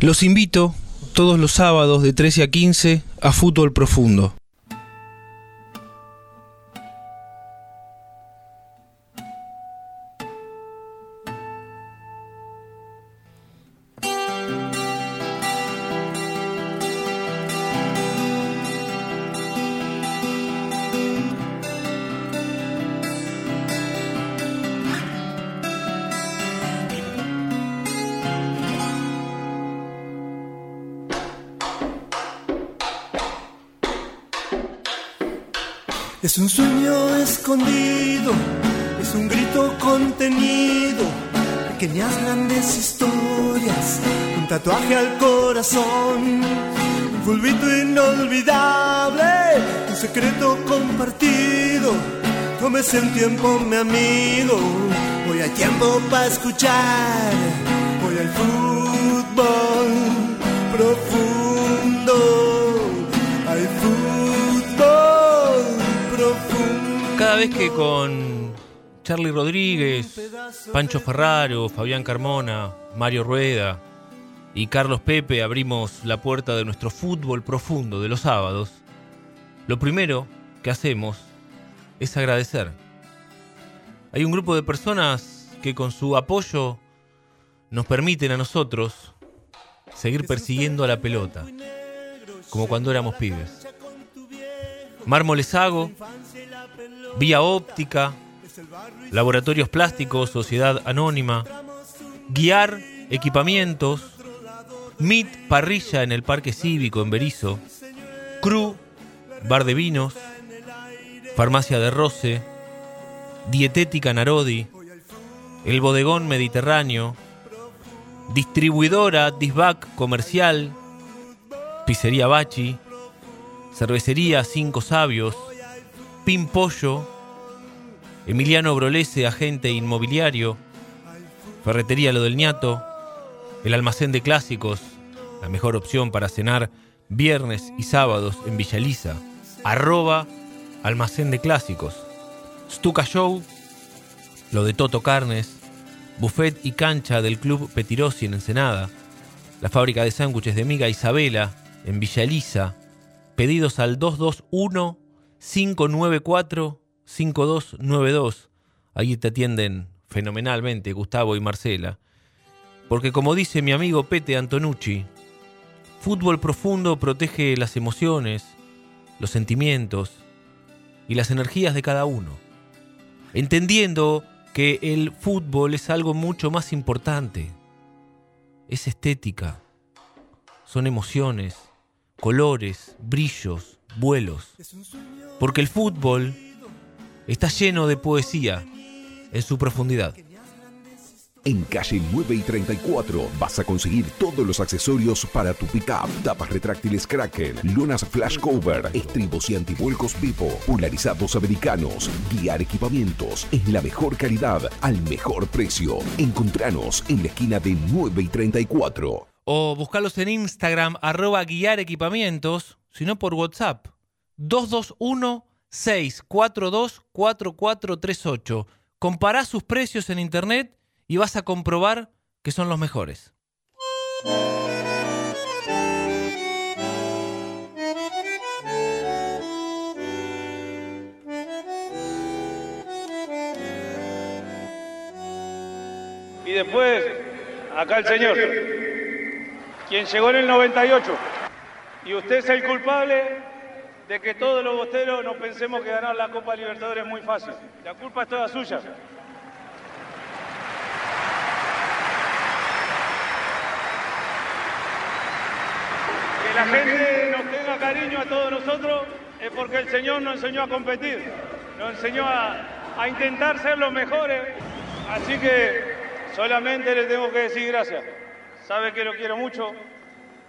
Los invito todos los sábados de 13 a 15 a Fútbol Profundo. Es un sueño escondido, es un grito contenido, pequeñas grandes historias, un tatuaje al corazón, un fulbito inolvidable, un secreto compartido. Tómese el tiempo, mi amigo, hoy hay tiempo para escuchar, hoy hay fútbol profundo, Cada vez que con Charlie Rodríguez, Pancho Ferraro, Fabián Carmona, Mario Rueda y Carlos Pepe abrimos la puerta de nuestro fútbol profundo de los sábados, lo primero que hacemos es agradecer. Hay un grupo de personas que con su apoyo nos permiten a nosotros seguir persiguiendo a la pelota, como cuando éramos pibes. Mármoles Hago, Vía Óptica, Laboratorios Plásticos, Sociedad Anónima, Guiar Equipamientos, MIT Parrilla en el Parque Cívico en Berizo, Cru, Bar de Vinos, Farmacia de Roce, Dietética Narodi, El Bodegón Mediterráneo, Distribuidora Disbac Comercial, Pizzería Bachi, Cervecería Cinco Sabios, Pin Pollo, Emiliano Brolese, agente inmobiliario, Ferretería Lo del Ñato, el almacén de clásicos, la mejor opción para cenar viernes y sábados en Villaliza, arroba almacén de clásicos, Stuka Show, lo de Toto Carnes, buffet y cancha del Club Petirosi en Ensenada, la fábrica de sándwiches de Miga Isabela en Villa Elisa, pedidos al 221-594-5292. Ahí te atienden fenomenalmente Gustavo y Marcela. Porque como dice mi amigo Pete Antonucci, fútbol profundo protege las emociones, los sentimientos y las energías de cada uno. Entendiendo que el fútbol es algo mucho más importante. Es estética, son emociones, colores, brillos, vuelos. Porque el fútbol está lleno de poesía en su profundidad. En calle 9 y 34 vas a conseguir todos los accesorios para tu pickup, tapas retráctiles Kraken, lunas flash cover, estribos y antivuelcos Pipo, polarizados americanos, guiar equipamientos en la mejor calidad al mejor precio. Encontranos en la esquina de 9 y 34. O buscarlos en Instagram, arroba guiar equipamientos, sino por WhatsApp. 221-642-4438. Compará sus precios en internet y vas a comprobar que son los mejores. Y después, acá el señor, quien llegó en el 98. Y usted es el culpable de que todos los bosteros no pensemos que ganar la Copa Libertadores es muy fácil. La culpa es toda suya. Que la gente nos tenga cariño a todos nosotros es porque el Señor nos enseñó a competir, nos enseñó a, intentar ser los mejores. Así que solamente le tengo que decir gracias. Sabe que lo quiero mucho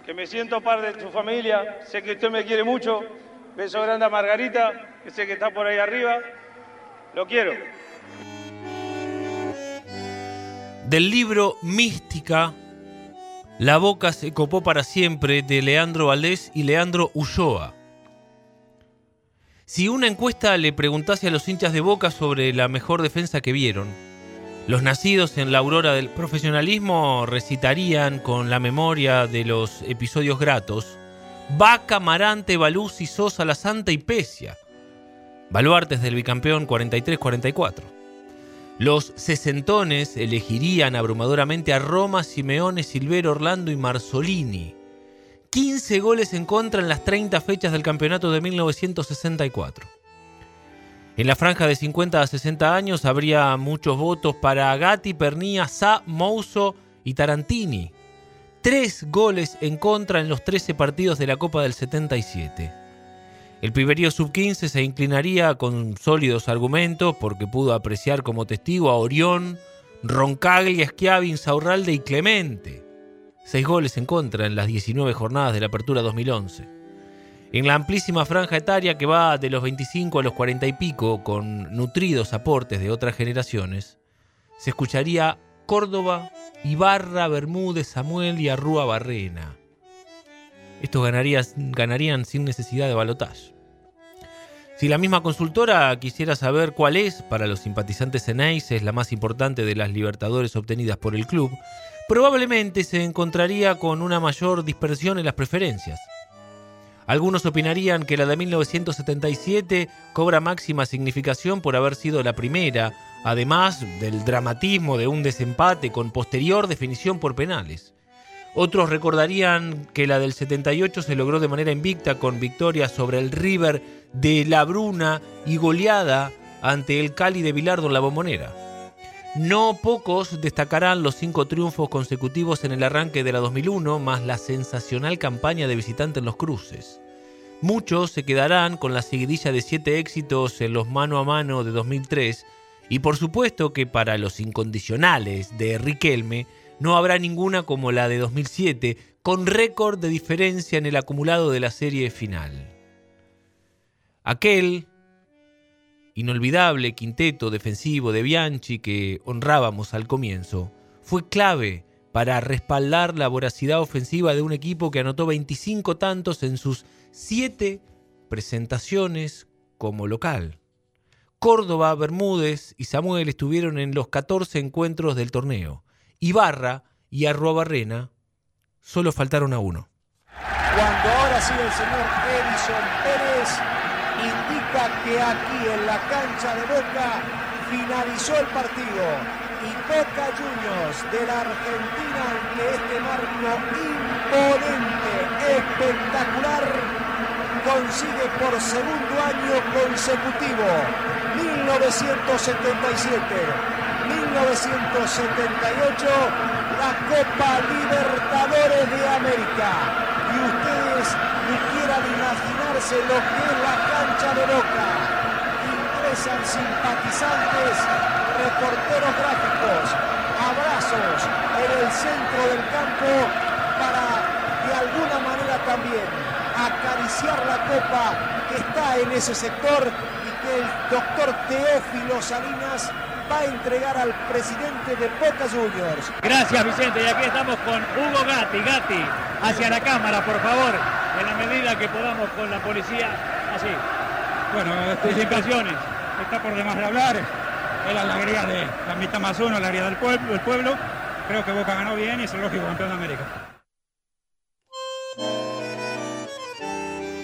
que me siento parte de su familia, sé que usted me quiere mucho. Beso grande a Margarita, que sé que está por ahí arriba. Lo quiero. Del libro Mística, La boca se copó para siempre de Leandro Valdés y Leandro Ulloa. Si una encuesta le preguntase a los hinchas de Boca sobre la mejor defensa que vieron, los nacidos en la aurora del profesionalismo recitarían con la memoria de los episodios gratos Vaca, Marante, Baluz y Sosa, La Santa y Pesia, baluartes del bicampeón 43-44. Los sesentones elegirían abrumadoramente a Roma, Simeone, Silvero, Orlando y Marzolini. 15 goles en contra en las 30 fechas del campeonato de 1964. En la franja de 50 a 60 años habría muchos votos para Gatti, Pernía, Sa, Mouso y Tarantini. Tres goles en contra en los 13 partidos de la Copa del 77. El Piberío Sub-15 se inclinaría con sólidos argumentos porque pudo apreciar como testigo a Orión, Roncaglia, Schiavi, Insaurralde y Clemente. Seis goles en contra en las 19 jornadas de la Apertura 2011. En la amplísima franja etaria que va de los 25 a los 40 y pico, con nutridos aportes de otras generaciones, se escucharía Córdoba, Ibarra, Bermúdez, Samuel y Arrúa Barrena. Estos ganarían, sin necesidad de balotaje. Si la misma consultora quisiera saber cuál es, para los simpatizantes es la más importante de las libertadores obtenidas por el club, probablemente se encontraría con una mayor dispersión en las preferencias. Algunos opinarían que la de 1977 cobra máxima significación por haber sido la primera, además del dramatismo de un desempate con posterior definición por penales. Otros recordarían que la del 78 se logró de manera invicta con victoria sobre el River de La Bruna y goleada ante el Cali de Bilardo en la Bombonera. No pocos destacarán los cinco triunfos consecutivos en el arranque de la 2001, más la sensacional campaña de visitante en los cruces. Muchos se quedarán con la seguidilla de siete éxitos en los mano a mano de 2003, y por supuesto que para los incondicionales de Riquelme no habrá ninguna como la de 2007, con récord de diferencia en el acumulado de la serie final. Aquel inolvidable quinteto defensivo de Bianchi que honrábamos al comienzo, fue clave para respaldar la voracidad ofensiva de un equipo que anotó 25 tantos en sus 7 presentaciones como local. Córdoba, Bermúdez y Samuel estuvieron en los 14 encuentros del torneo. Ibarra y Arroa Barrena solo faltaron a uno. Cuando ahora sí el señor Edison Pérez indica que aquí en la cancha de Boca finalizó el partido y Boca Juniors de la Argentina ante este marco imponente, espectacular, consigue por segundo año consecutivo 1977, 1978 la Copa Libertadores de América y ustedes ni quieran imaginarse lo que es la cancha de Boca. Ingresan simpatizantes, reporteros gráficos, abrazos en el centro del campo para de alguna manera también acariciar la copa que está en ese sector y que el doctor Teófilo Salinas va a entregar al presidente de Boca Juniors. Gracias Vicente, y aquí estamos con Hugo Gatti. Gatti, hacia la cámara, por favor, en la medida que podamos con la policía, así. Bueno, este, impresiones. está por demás de hablar. Es la alegría de la mitad más uno, la alegría del pueblo, del pueblo. Creo que Boca ganó bien y es el lógico campeón de América.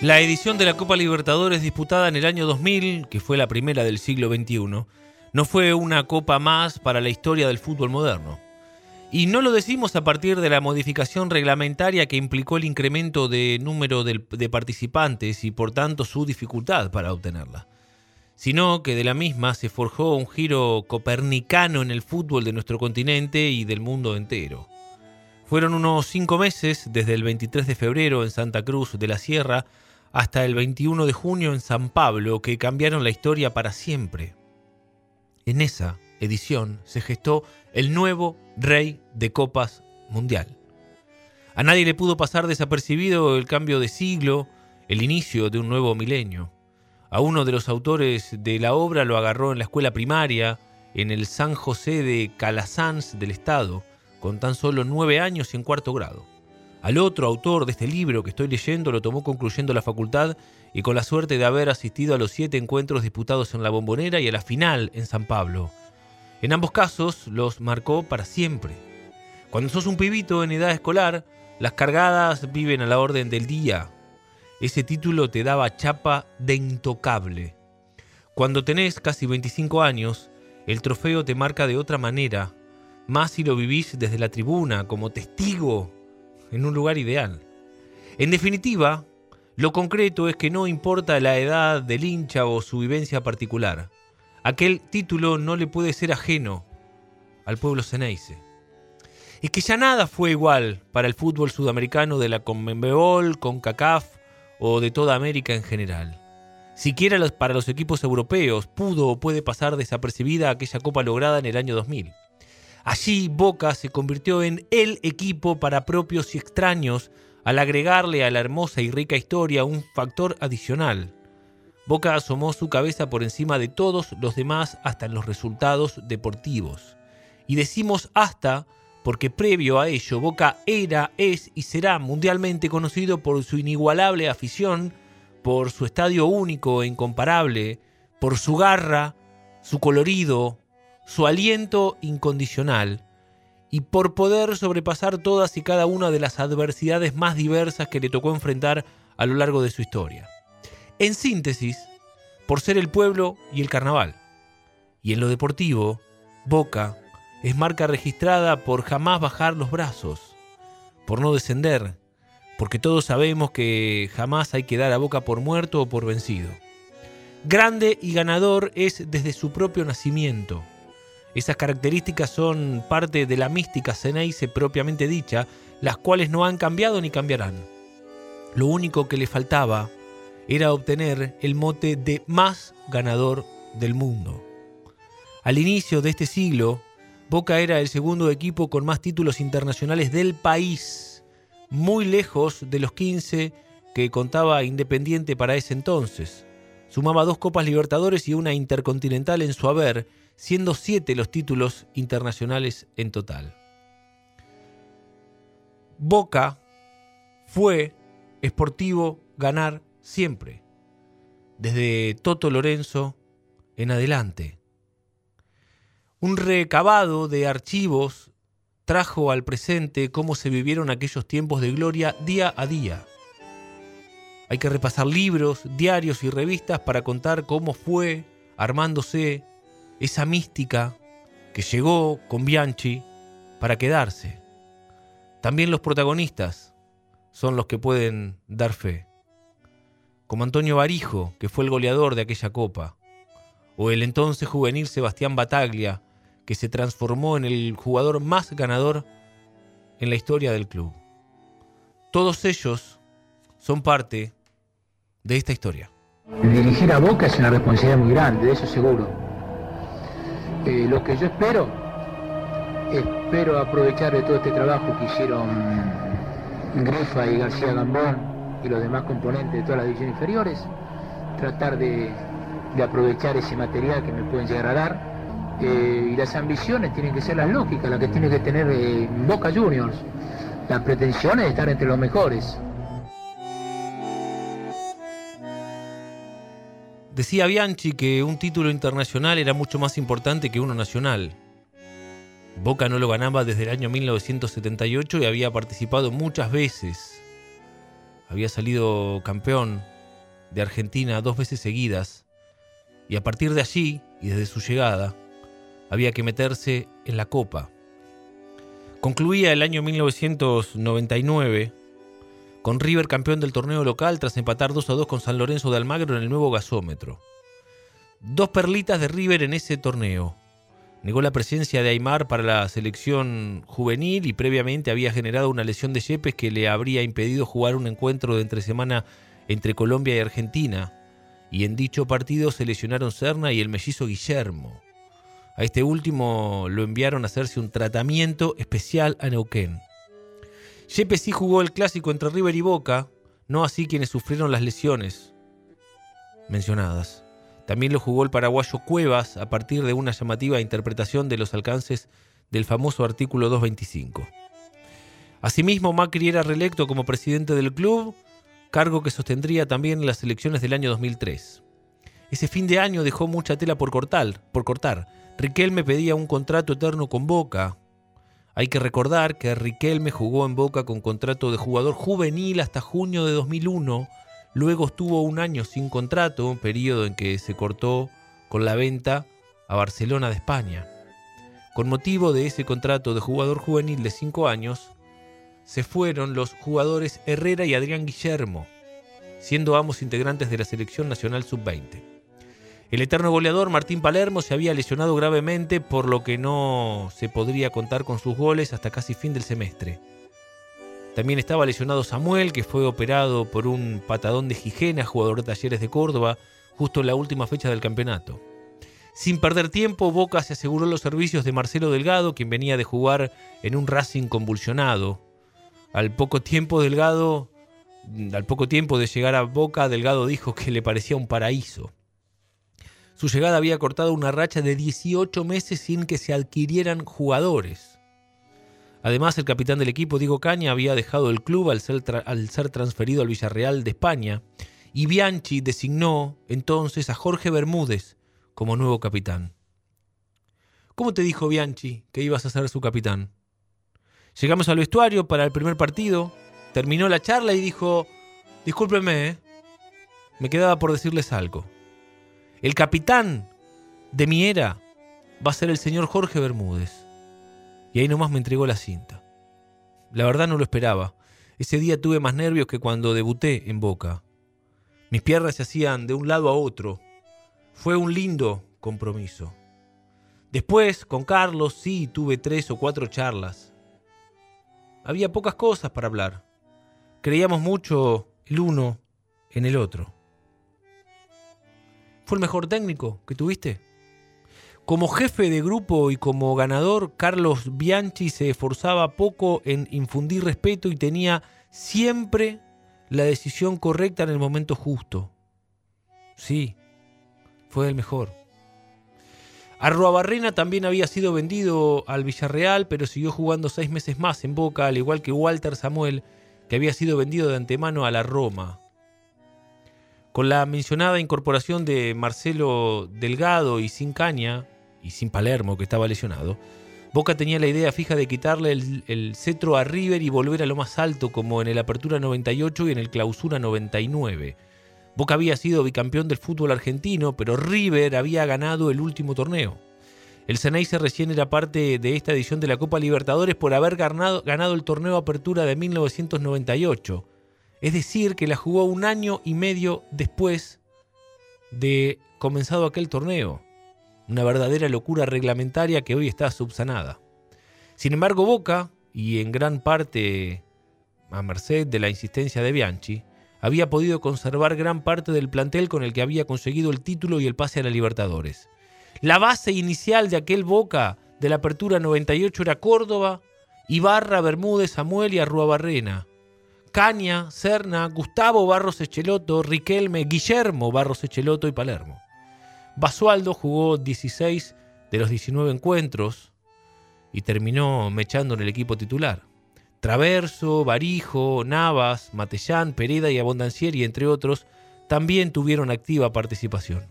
La edición de la Copa Libertadores disputada en el año 2000, que fue la primera del siglo XXI, no fue una copa más para la historia del fútbol moderno. Y no lo decimos a partir de la modificación reglamentaria que implicó el incremento de número de, de participantes y por tanto su dificultad para obtenerla, sino que de la misma se forjó un giro copernicano en el fútbol de nuestro continente y del mundo entero. Fueron unos cinco meses, desde el 23 de febrero en Santa Cruz de la Sierra hasta el 21 de junio en San Pablo, que cambiaron la historia para siempre. En esa edición se gestó el nuevo Rey de Copas Mundial. A nadie le pudo pasar desapercibido el cambio de siglo, el inicio de un nuevo milenio. A uno de los autores de la obra lo agarró en la escuela primaria, en el San José de Calasanz del Estado, con tan solo nueve años y en cuarto grado. Al otro autor de este libro que estoy leyendo lo tomó concluyendo la facultad y con la suerte de haber asistido a los siete encuentros disputados en la Bombonera y a la final en San Pablo. En ambos casos los marcó para siempre. Cuando sos un pibito en edad escolar, las cargadas viven a la orden del día. Ese título te daba chapa de intocable. Cuando tenés casi 25 años, el trofeo te marca de otra manera, más si lo vivís desde la tribuna, como testigo, en un lugar ideal. En definitiva, lo concreto es que no importa la edad del hincha o su vivencia particular, aquel título no le puede ser ajeno al pueblo Ceneice es que ya nada fue igual para el fútbol sudamericano de la Conmebol, CONCACAF o de toda América en general. Siquiera para los equipos europeos pudo o puede pasar desapercibida aquella copa lograda en el año 2000. Allí Boca se convirtió en el equipo para propios y extraños al agregarle a la hermosa y rica historia un factor adicional. Boca asomó su cabeza por encima de todos los demás hasta en los resultados deportivos. Y decimos hasta porque previo a ello Boca era, es y será mundialmente conocido por su inigualable afición, por su estadio único e incomparable, por su garra, su colorido, su aliento incondicional, y por poder sobrepasar todas y cada una de las adversidades más diversas que le tocó enfrentar a lo largo de su historia. En síntesis, por ser el pueblo y el carnaval. Y en lo deportivo, Boca es marca registrada por jamás bajar los brazos, por no descender, porque todos sabemos que jamás hay que dar a boca por muerto o por vencido. Grande y ganador es desde su propio nacimiento. Esas características son parte de la mística Ceneice propiamente dicha, las cuales no han cambiado ni cambiarán. Lo único que le faltaba era obtener el mote de más ganador del mundo. Al inicio de este siglo, Boca era el segundo equipo con más títulos internacionales del país, muy lejos de los 15 que contaba Independiente para ese entonces. Sumaba dos Copas Libertadores y una Intercontinental en su haber, siendo siete los títulos internacionales en total. Boca fue esportivo ganar siempre, desde Toto Lorenzo en adelante. Un recabado de archivos trajo al presente cómo se vivieron aquellos tiempos de gloria día a día. Hay que repasar libros, diarios y revistas para contar cómo fue armándose esa mística que llegó con Bianchi para quedarse. También los protagonistas son los que pueden dar fe, como Antonio Barijo, que fue el goleador de aquella copa, o el entonces juvenil Sebastián Bataglia, que se transformó en el jugador más ganador en la historia del club. Todos ellos son parte de esta historia. Dirigir a Boca es una responsabilidad muy grande, de eso seguro. Eh, lo que yo espero, espero aprovechar de todo este trabajo que hicieron Grifa y García Gambón y los demás componentes de todas las divisiones inferiores, tratar de, de aprovechar ese material que me pueden llegar a dar eh, y las ambiciones tienen que ser las lógicas, las que tiene que tener eh, Boca Juniors. Las pretensiones de estar entre los mejores. Decía Bianchi que un título internacional era mucho más importante que uno nacional. Boca no lo ganaba desde el año 1978 y había participado muchas veces. Había salido campeón de Argentina dos veces seguidas. Y a partir de allí, y desde su llegada, había que meterse en la copa. Concluía el año 1999 con River campeón del torneo local tras empatar 2 a 2 con San Lorenzo de Almagro en el nuevo gasómetro. Dos perlitas de River en ese torneo. Negó la presencia de Aymar para la selección juvenil y previamente había generado una lesión de Yepes que le habría impedido jugar un encuentro de entre semana entre Colombia y Argentina. Y en dicho partido se lesionaron Serna y el mellizo Guillermo. A este último lo enviaron a hacerse un tratamiento especial a Neuquén. Yepes sí jugó el clásico entre River y Boca, no así quienes sufrieron las lesiones mencionadas. También lo jugó el paraguayo Cuevas a partir de una llamativa interpretación de los alcances del famoso artículo 225. Asimismo, Macri era reelecto como presidente del club, cargo que sostendría también en las elecciones del año 2003. Ese fin de año dejó mucha tela por cortar. Por cortar. Riquelme pedía un contrato eterno con Boca. Hay que recordar que Riquelme jugó en Boca con contrato de jugador juvenil hasta junio de 2001 Luego estuvo un año sin contrato, un periodo en que se cortó con la venta a Barcelona de España. Con motivo de ese contrato de jugador juvenil de 5 años, se fueron los jugadores Herrera y Adrián Guillermo, siendo ambos integrantes de la selección nacional sub-20. El eterno goleador Martín Palermo se había lesionado gravemente, por lo que no se podría contar con sus goles hasta casi fin del semestre. También estaba lesionado Samuel, que fue operado por un patadón de Gijena, jugador de Talleres de Córdoba, justo en la última fecha del campeonato. Sin perder tiempo, Boca se aseguró los servicios de Marcelo Delgado, quien venía de jugar en un Racing convulsionado. Al poco tiempo Delgado, al poco tiempo de llegar a Boca, Delgado dijo que le parecía un paraíso. Su llegada había cortado una racha de 18 meses sin que se adquirieran jugadores. Además, el capitán del equipo, Diego Caña, había dejado el club al ser, transferido al Villarreal de España y Bianchi designó entonces a Jorge Bermúdez como nuevo capitán. ¿Cómo te dijo Bianchi que ibas a ser su capitán? Llegamos al vestuario para el primer partido, terminó la charla y dijo, discúlpeme, ¿eh? me quedaba por decirles algo. El capitán de mi era va a ser el señor Jorge Bermúdez. Y ahí nomás me entregó la cinta. La verdad no lo esperaba. Ese día tuve más nervios que cuando debuté en Boca. Mis piernas se hacían de un lado a otro. Fue un lindo compromiso. Después, con Carlos, sí tuve tres o cuatro charlas. Había pocas cosas para hablar. Creíamos mucho el uno en el otro. ¿Fue el mejor técnico que tuviste? Como jefe de grupo y como ganador, Carlos Bianchi se esforzaba poco en infundir respeto y tenía siempre la decisión correcta en el momento justo. Sí, fue el mejor. Arruabarrena también había sido vendido al Villarreal, pero siguió jugando seis meses más en Boca, al igual que Walter Samuel, que había sido vendido de antemano a la Roma. Con la mencionada incorporación de Marcelo Delgado y Sin Caña, y sin Palermo, que estaba lesionado, Boca tenía la idea fija de quitarle el, cetro a River y volver a lo más alto, como en el Apertura 98 y en el Clausura 99. Boca había sido bicampeón del fútbol argentino, pero River había ganado el último torneo. El Ceneice recién era parte de esta edición de la Copa Libertadores por haber ganado, ganado el torneo Apertura de 1998. Es decir, que la jugó un año y medio después de comenzado aquel torneo una verdadera locura reglamentaria que hoy está subsanada. Sin embargo, Boca, y en gran parte a merced de la insistencia de Bianchi, había podido conservar gran parte del plantel con el que había conseguido el título y el pase a la Libertadores. La base inicial de aquel Boca de la Apertura 98 era Córdoba, Ibarra, Bermúdez, Samuel y Arruabarrena. Caña, Serna, Gustavo Barros Echeloto, Riquelme, Guillermo Barros Echeloto y Palermo. Basualdo jugó 16 de los 19 encuentros y terminó mechando en el equipo titular. Traverso, Barijo, Navas, Matellán, Pereda y Abondancieri, entre otros, también tuvieron activa participación.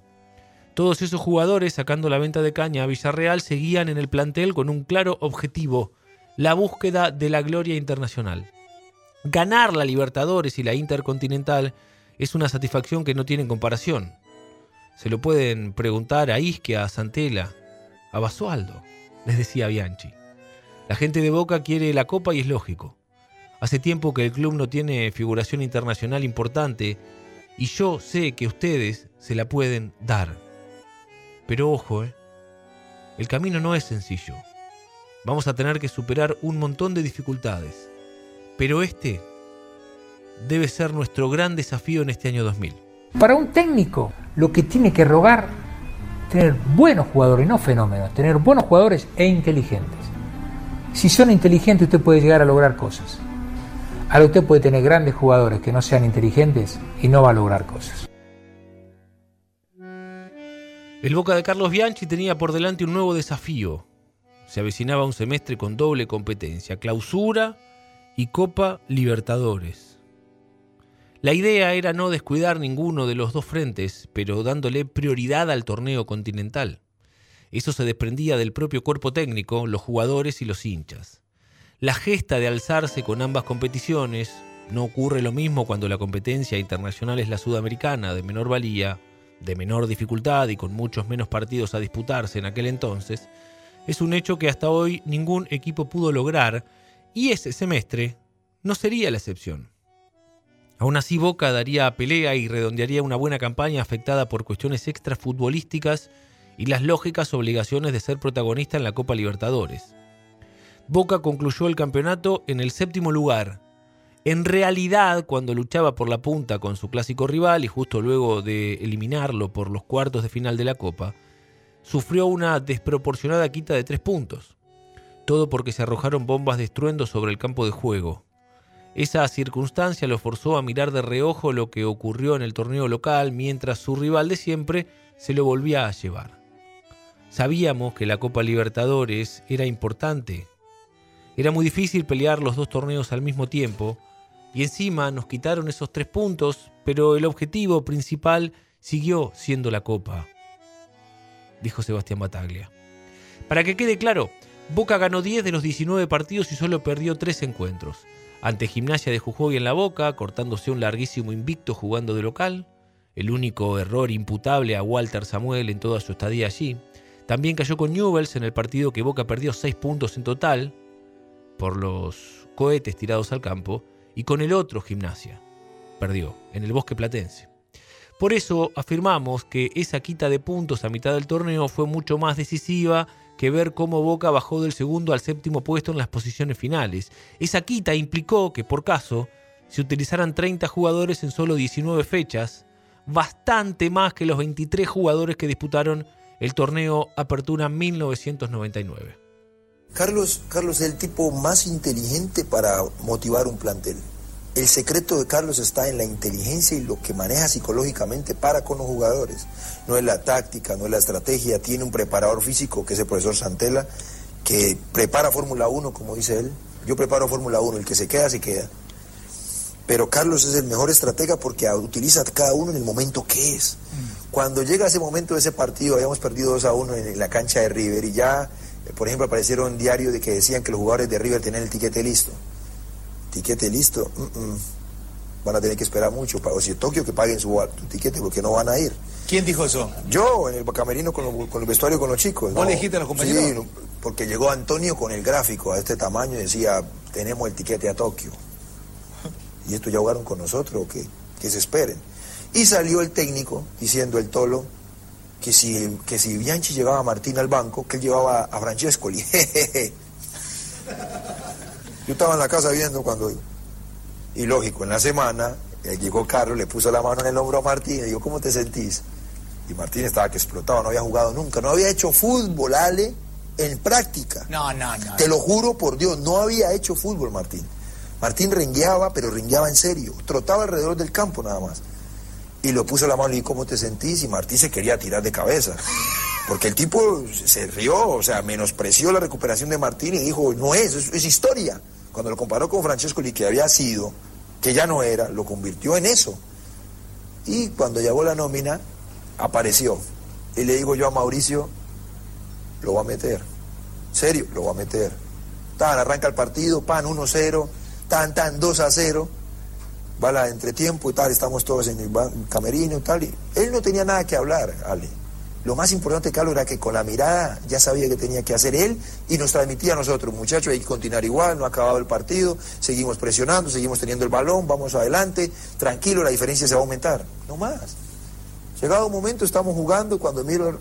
Todos esos jugadores, sacando la venta de caña a Villarreal, seguían en el plantel con un claro objetivo, la búsqueda de la gloria internacional. Ganar la Libertadores y la Intercontinental es una satisfacción que no tiene comparación. Se lo pueden preguntar a Isquia, a Santela, a Basualdo, les decía Bianchi. La gente de Boca quiere la copa y es lógico. Hace tiempo que el club no tiene figuración internacional importante y yo sé que ustedes se la pueden dar. Pero ojo, ¿eh? el camino no es sencillo. Vamos a tener que superar un montón de dificultades. Pero este debe ser nuestro gran desafío en este año 2000. Para un técnico, lo que tiene que rogar tener buenos jugadores, no fenómenos, tener buenos jugadores e inteligentes. Si son inteligentes, usted puede llegar a lograr cosas. Ahora usted puede tener grandes jugadores que no sean inteligentes y no va a lograr cosas. El Boca de Carlos Bianchi tenía por delante un nuevo desafío. Se avecinaba un semestre con doble competencia, clausura y Copa Libertadores. La idea era no descuidar ninguno de los dos frentes, pero dándole prioridad al torneo continental. Eso se desprendía del propio cuerpo técnico, los jugadores y los hinchas. La gesta de alzarse con ambas competiciones, no ocurre lo mismo cuando la competencia internacional es la sudamericana, de menor valía, de menor dificultad y con muchos menos partidos a disputarse en aquel entonces, es un hecho que hasta hoy ningún equipo pudo lograr y ese semestre no sería la excepción. Aún así Boca daría pelea y redondearía una buena campaña afectada por cuestiones extrafutbolísticas y las lógicas obligaciones de ser protagonista en la Copa Libertadores. Boca concluyó el campeonato en el séptimo lugar. En realidad, cuando luchaba por la punta con su clásico rival y justo luego de eliminarlo por los cuartos de final de la Copa, sufrió una desproporcionada quita de tres puntos. Todo porque se arrojaron bombas de estruendo sobre el campo de juego. Esa circunstancia lo forzó a mirar de reojo lo que ocurrió en el torneo local mientras su rival de siempre se lo volvía a llevar. Sabíamos que la Copa Libertadores era importante. Era muy difícil pelear los dos torneos al mismo tiempo y encima nos quitaron esos tres puntos, pero el objetivo principal siguió siendo la Copa, dijo Sebastián Bataglia. Para que quede claro, Boca ganó 10 de los 19 partidos y solo perdió 3 encuentros. Ante Gimnasia de Jujuy en la Boca, cortándose un larguísimo invicto jugando de local, el único error imputable a Walter Samuel en toda su estadía allí. También cayó con Newells en el partido que Boca perdió 6 puntos en total por los cohetes tirados al campo y con el otro Gimnasia. Perdió en el Bosque Platense. Por eso afirmamos que esa quita de puntos a mitad del torneo fue mucho más decisiva que ver cómo Boca bajó del segundo al séptimo puesto en las posiciones finales. Esa quita implicó que, por caso, se utilizaran 30 jugadores en solo 19 fechas, bastante más que los 23 jugadores que disputaron el torneo Apertura 1999. Carlos, Carlos es el tipo más inteligente para motivar un plantel. El secreto de Carlos está en la inteligencia y lo que maneja psicológicamente para con los jugadores. No es la táctica, no es la estrategia. Tiene un preparador físico, que es el profesor Santela, que prepara Fórmula 1, como dice él. Yo preparo Fórmula 1, el que se queda, se queda. Pero Carlos es el mejor estratega porque utiliza a cada uno en el momento que es. Cuando llega ese momento de ese partido, habíamos perdido 2 a 1 en la cancha de River y ya, por ejemplo, aparecieron diarios de que decían que los jugadores de River tenían el tiquete listo tiquete listo, van a tener que esperar mucho. O si Tokio, que paguen su, tiquete porque no van a ir. ¿Quién dijo eso? Yo, en el camerino con, con el vestuario con los chicos. ¿Vos le dijiste a los compañeros? Sí, porque llegó Antonio con el gráfico a este tamaño y decía, tenemos el tiquete a Tokio. Y esto ya jugaron con nosotros, que, que se esperen. Y salió el técnico diciendo el tolo que si, que si Bianchi llevaba a Martín al banco, que él llevaba a Francescoli. Yo estaba en la casa viendo cuando... Y lógico, en la semana eh, llegó Carlos, le puso la mano en el hombro a Martín y dijo, ¿cómo te sentís? Y Martín estaba que explotaba, no había jugado nunca, no había hecho fútbol, Ale, en práctica. No, no, no. Te lo juro por Dios, no había hecho fútbol Martín. Martín rengueaba, pero rengueaba en serio, trotaba alrededor del campo nada más. Y le puso la mano y dijo, ¿cómo te sentís? Y Martín se quería tirar de cabeza. Porque el tipo se rió, o sea, menospreció la recuperación de Martín y dijo, no es, es historia. Cuando lo comparó con Francesco Li, que había sido, que ya no era, lo convirtió en eso. Y cuando llegó la nómina, apareció. Y le digo yo a Mauricio, lo va a meter. Serio, lo va a meter. Tan, arranca el partido, pan 1-0, tan, tan, 2-0. Va la entretiempo y tal, estamos todos en el camerino y tal. Y él no tenía nada que hablar, Ale. Lo más importante, Carlos, era que con la mirada ya sabía que tenía que hacer él y nos transmitía a nosotros, muchachos, hay que continuar igual, no ha acabado el partido, seguimos presionando, seguimos teniendo el balón, vamos adelante, tranquilo, la diferencia se va a aumentar. No más. Llegado un momento, estamos jugando, cuando miro,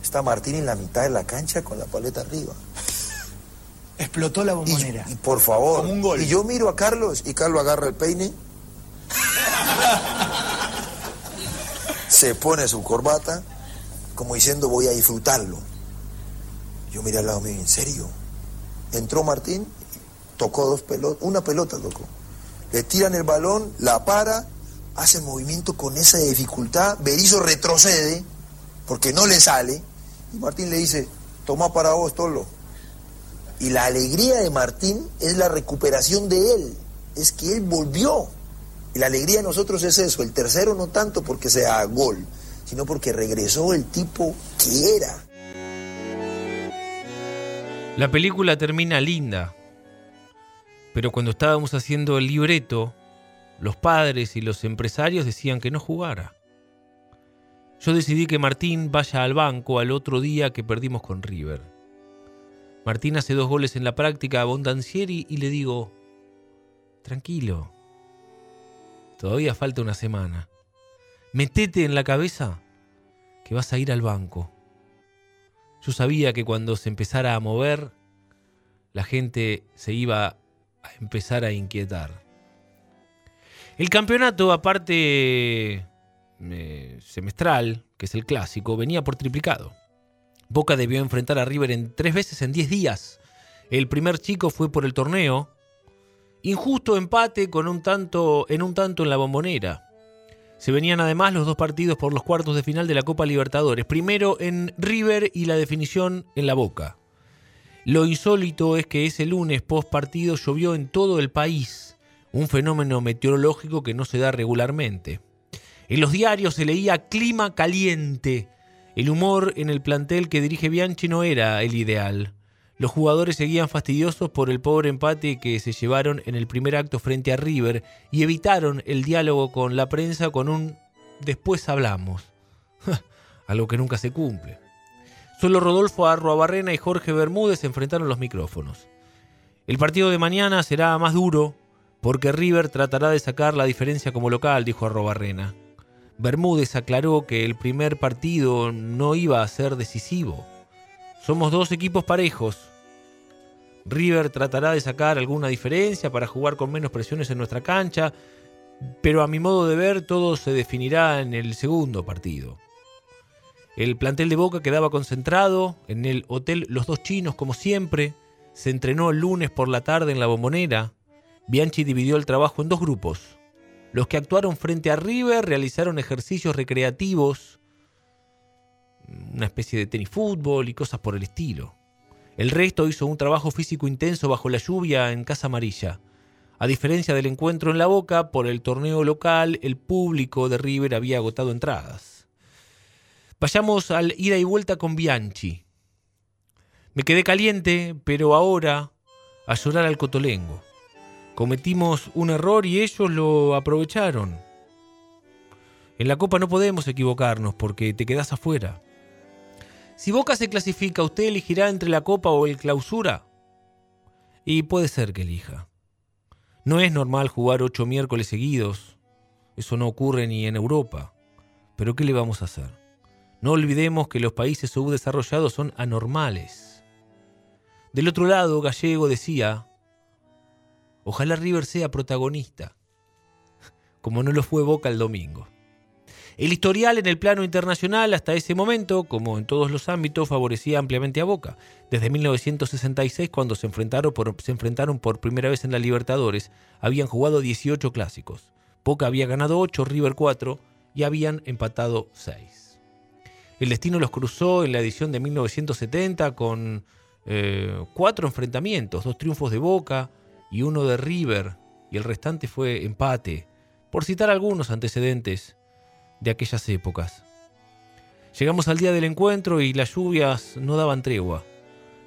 está Martín en la mitad de la cancha con la paleta arriba. Explotó la bombonera. Y, por favor. Como un gol. Y yo miro a Carlos y Carlos agarra el peine. se pone su corbata como diciendo voy a disfrutarlo. Yo miré al lado mío, ¿en serio? Entró Martín, tocó dos pelotas, una pelota tocó. Le tiran el balón, la para, hace movimiento con esa dificultad, Berizzo retrocede, porque no le sale, y Martín le dice, toma para vos, Tolo. Y la alegría de Martín es la recuperación de él, es que él volvió. Y la alegría de nosotros es eso, el tercero no tanto porque sea gol, sino porque regresó el tipo que era. La película termina linda, pero cuando estábamos haciendo el libreto, los padres y los empresarios decían que no jugara. Yo decidí que Martín vaya al banco al otro día que perdimos con River. Martín hace dos goles en la práctica a Bondancieri y le digo, tranquilo, todavía falta una semana. Metete en la cabeza que vas a ir al banco. Yo sabía que cuando se empezara a mover, la gente se iba a empezar a inquietar. El campeonato, aparte eh, semestral, que es el clásico, venía por triplicado. Boca debió enfrentar a River en tres veces en diez días. El primer chico fue por el torneo. Injusto empate con un tanto, en un tanto en la bombonera. Se venían además los dos partidos por los cuartos de final de la Copa Libertadores. Primero en River y la definición en la Boca. Lo insólito es que ese lunes post partido llovió en todo el país, un fenómeno meteorológico que no se da regularmente. En los diarios se leía clima caliente. El humor en el plantel que dirige Bianchi no era el ideal. Los jugadores seguían fastidiosos por el pobre empate que se llevaron en el primer acto frente a River y evitaron el diálogo con la prensa con un después hablamos. Algo que nunca se cumple. Solo Rodolfo Arruabarrena y Jorge Bermúdez enfrentaron los micrófonos. El partido de mañana será más duro porque River tratará de sacar la diferencia como local, dijo Arruabarrena. Bermúdez aclaró que el primer partido no iba a ser decisivo. Somos dos equipos parejos, River tratará de sacar alguna diferencia para jugar con menos presiones en nuestra cancha, pero a mi modo de ver todo se definirá en el segundo partido. El plantel de Boca quedaba concentrado en el Hotel Los Dos Chinos como siempre, se entrenó el lunes por la tarde en la bombonera, Bianchi dividió el trabajo en dos grupos. Los que actuaron frente a River realizaron ejercicios recreativos, una especie de tenis fútbol y cosas por el estilo. El resto hizo un trabajo físico intenso bajo la lluvia en Casa Amarilla. A diferencia del encuentro en la Boca, por el torneo local, el público de River había agotado entradas. Vayamos al ida y vuelta con Bianchi. Me quedé caliente, pero ahora a llorar al cotolengo. Cometimos un error y ellos lo aprovecharon. En la Copa no podemos equivocarnos porque te quedas afuera. Si Boca se clasifica, ¿usted elegirá entre la Copa o el Clausura? Y puede ser que elija. No es normal jugar ocho miércoles seguidos. Eso no ocurre ni en Europa. Pero ¿qué le vamos a hacer? No olvidemos que los países subdesarrollados son anormales. Del otro lado, Gallego decía, ojalá River sea protagonista, como no lo fue Boca el domingo. El historial en el plano internacional hasta ese momento, como en todos los ámbitos, favorecía ampliamente a Boca. Desde 1966, cuando se enfrentaron, por, primera vez en la Libertadores, habían jugado 18 clásicos. Boca había ganado 8, River 4 y habían empatado 6. El destino los cruzó en la edición de 1970 con eh, cuatro enfrentamientos, dos triunfos de Boca y uno de River, y el restante fue empate, por citar algunos antecedentes de aquellas épocas. Llegamos al día del encuentro y las lluvias no daban tregua.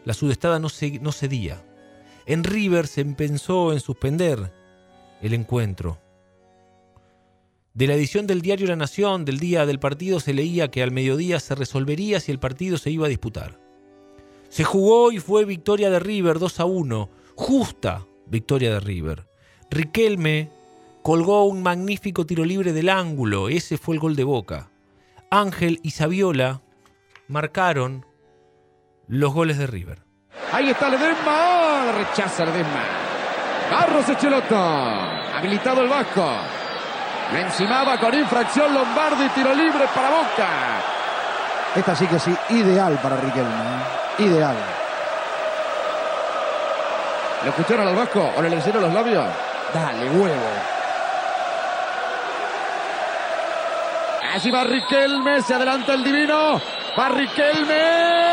La sudestada no, no cedía. En River se pensó en suspender el encuentro. De la edición del diario La Nación del día del partido se leía que al mediodía se resolvería si el partido se iba a disputar. Se jugó y fue victoria de River 2 a 1, justa victoria de River. Riquelme colgó un magnífico tiro libre del ángulo, ese fue el gol de Boca. Ángel y Saviola marcaron los goles de River. Ahí está Ledesma, rechaza Ledesma. Carlos Echeloto, habilitado el Vasco. Le encimaba con infracción Lombardi, tiro libre para Boca. Esta sí que sí, ideal para Riquelme, ¿eh? ideal. ¿Le escucharon al Vasco o le leyeron los labios? Dale, huevo. Allí va Riquelme, se adelanta el divino. Va Riquelme.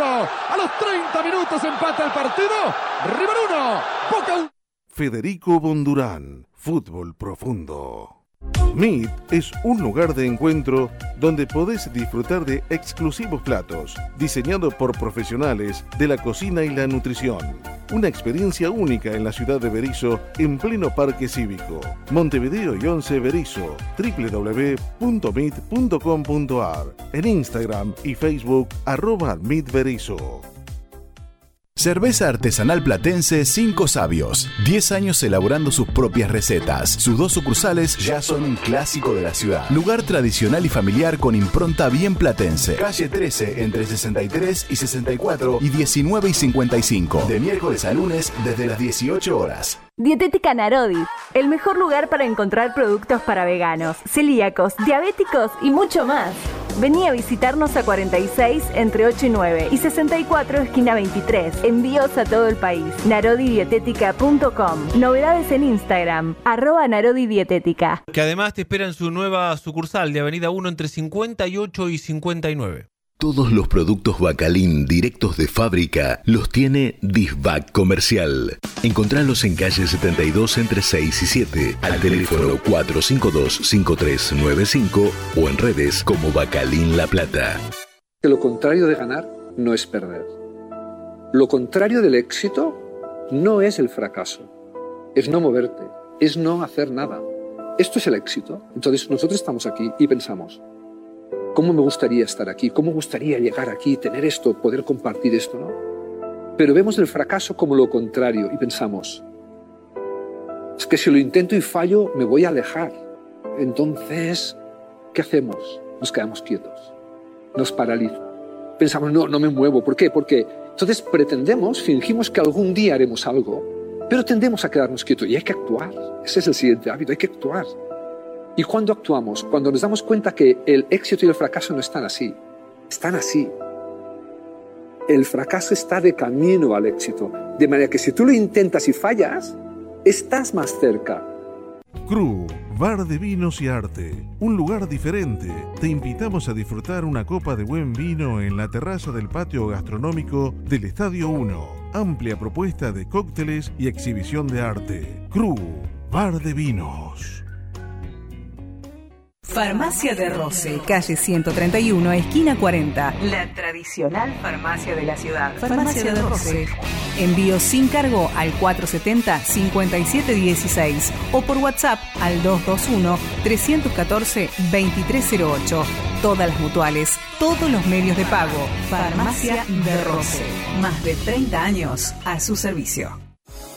A los 30 minutos empata el partido. River 1, Boca 1. Federico Bondurán, Fútbol Profundo. Meet es un lugar de encuentro donde podés disfrutar de exclusivos platos, diseñados por profesionales de la cocina y la nutrición. Una experiencia única en la ciudad de Berizo, en pleno parque cívico. Montevideo y 11 Berizo, www.meet.com.ar. En Instagram y Facebook, arroba Meet Berizo. Cerveza artesanal platense Cinco Sabios. 10 años elaborando sus propias recetas. Sus dos sucursales ya son un clásico de la ciudad. Lugar tradicional y familiar con impronta bien platense. Calle 13 entre 63 y 64 y 19 y 55. De miércoles a lunes desde las 18 horas. Dietética Narodi, el mejor lugar para encontrar productos para veganos, celíacos, diabéticos y mucho más. Vení a visitarnos a 46 entre 8 y 9 y 64 esquina 23. Envíos a todo el país. Narodidietética.com. Novedades en Instagram. Arroba Narodidietética. Que además te espera en su nueva sucursal de Avenida 1 entre 58 y 59. Todos los productos Bacalín directos de fábrica los tiene Disbac Comercial. Encontralos en calle 72 entre 6 y 7, al teléfono 452-5395 o en redes como Bacalín La Plata. Que lo contrario de ganar no es perder. Lo contrario del éxito no es el fracaso, es no moverte, es no hacer nada. Esto es el éxito. Entonces nosotros estamos aquí y pensamos, ¿Cómo me gustaría estar aquí? ¿Cómo gustaría llegar aquí, tener esto, poder compartir esto? ¿no? Pero vemos el fracaso como lo contrario y pensamos, es que si lo intento y fallo, me voy a alejar. Entonces, ¿qué hacemos? Nos quedamos quietos. Nos paraliza. Pensamos, no, no me muevo. ¿Por qué? Porque entonces pretendemos, fingimos que algún día haremos algo, pero tendemos a quedarnos quietos y hay que actuar. Ese es el siguiente hábito, hay que actuar. ¿Y cuando actuamos? Cuando nos damos cuenta que el éxito y el fracaso no están así, están así. El fracaso está de camino al éxito, de manera que si tú lo intentas y fallas, estás más cerca. Cru, bar de vinos y arte, un lugar diferente. Te invitamos a disfrutar una copa de buen vino en la terraza del patio gastronómico del Estadio 1. Amplia propuesta de cócteles y exhibición de arte. Cru, bar de vinos. Farmacia de Roce, calle 131, esquina 40. La tradicional farmacia de la ciudad. Farmacia de Roce. Envío sin cargo al 470-5716 o por WhatsApp al 221-314-2308. Todas las mutuales, todos los medios de pago. Farmacia de Roce. Más de 30 años a su servicio.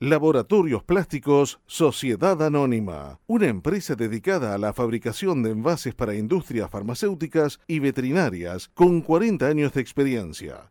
Laboratorios Plásticos Sociedad Anónima, una empresa dedicada a la fabricación de envases para industrias farmacéuticas y veterinarias con 40 años de experiencia.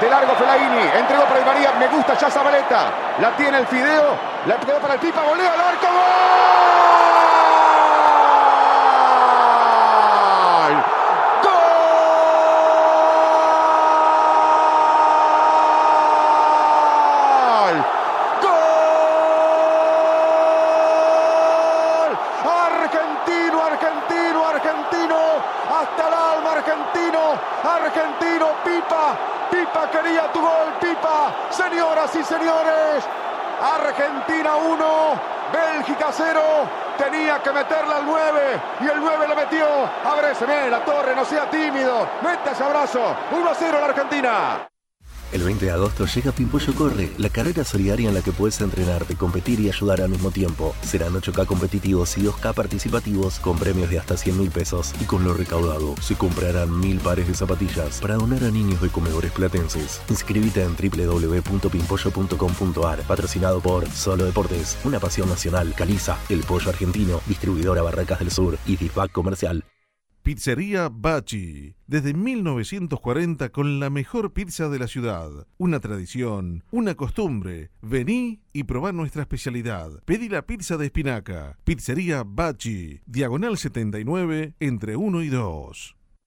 De largo Felaini, entregó para Di María, me gusta ya Zabaleta, la tiene el Fideo, la quedó para el Pipa, volea al arco, ¡Gol! ¡Gol! ¡Gol! Argentino, argentino, argentino, hasta el alma argentino, argentino, Pipa, Pipa quería tu gol, Pipa. anticipa. Señoras y señores, Argentina 1, Bélgica 0. Tenía que meterla al 9 y el 9 lo metió. Abréceme la torre, no sea tímido. Meta ese abrazo. 1 a 0 la Argentina. El 20 de agosto llega Pimpollo Corre, la carrera solidaria en la que puedes entrenarte, competir y ayudar al mismo tiempo. Serán 8K competitivos y 2K participativos con premios de hasta 100 mil pesos. Y con lo recaudado se comprarán mil pares de zapatillas para donar a niños de comedores platenses. Inscríbete en www.pimpollo.com.ar, patrocinado por Solo Deportes, una pasión nacional, Caliza, El Pollo Argentino, distribuidora Barracas del Sur y Disbac Comercial. Pizzería Bachi. Desde 1940 con la mejor pizza de la ciudad. Una tradición, una costumbre. Vení y probá nuestra especialidad. Pedí la pizza de espinaca. Pizzería Bachi. Diagonal 79 entre 1 y 2.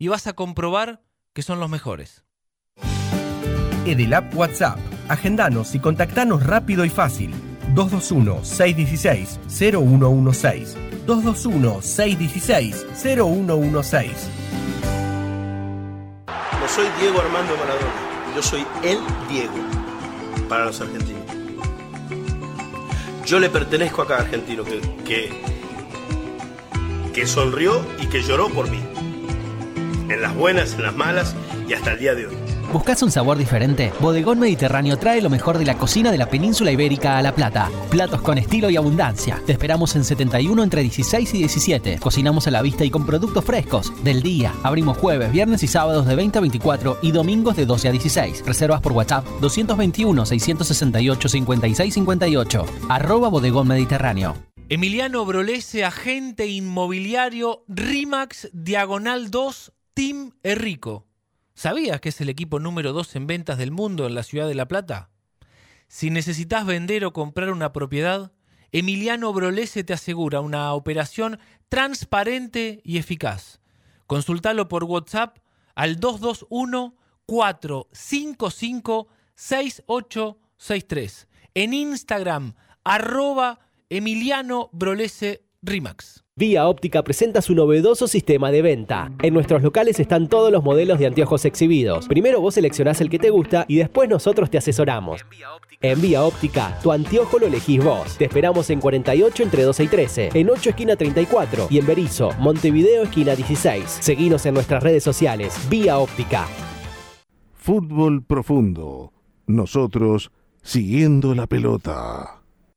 y vas a comprobar que son los mejores. Edelap WhatsApp. Agendanos y contactanos rápido y fácil. 221-616-0116. 221-616-0116. No soy Diego Armando Maradona, yo soy el Diego para los argentinos. Yo le pertenezco a cada argentino que, que, que sonrió y que lloró por mí en las buenas, en las malas y hasta el día de hoy. ¿Buscas un sabor diferente? Bodegón Mediterráneo trae lo mejor de la cocina de la península ibérica a La Plata. Platos con estilo y abundancia. Te esperamos en 71 entre 16 y 17. Cocinamos a la vista y con productos frescos. Del día. Abrimos jueves, viernes y sábados de 20 a 24 y domingos de 12 a 16. Reservas por WhatsApp 221-668-5658. Arroba Bodegón Mediterráneo. Emiliano Brolese, agente inmobiliario RIMAX Diagonal 2 Team Errico. ¿Sabías que es el equipo número 2 en ventas del mundo en la ciudad de La Plata? Si necesitas vender o comprar una propiedad, Emiliano Brolese te asegura una operación transparente y eficaz. Consultalo por WhatsApp al 221-455-6863. En Instagram, arroba Emiliano Brolese Rimax. Vía Óptica presenta su novedoso sistema de venta. En nuestros locales están todos los modelos de anteojos exhibidos. Primero vos seleccionás el que te gusta y después nosotros te asesoramos. En Vía Óptica, tu anteojo lo elegís vos. Te esperamos en 48 entre 12 y 13, en 8 esquina 34 y en Berizo, Montevideo esquina 16. Seguinos en nuestras redes sociales. Vía Óptica. Fútbol profundo. Nosotros siguiendo la pelota.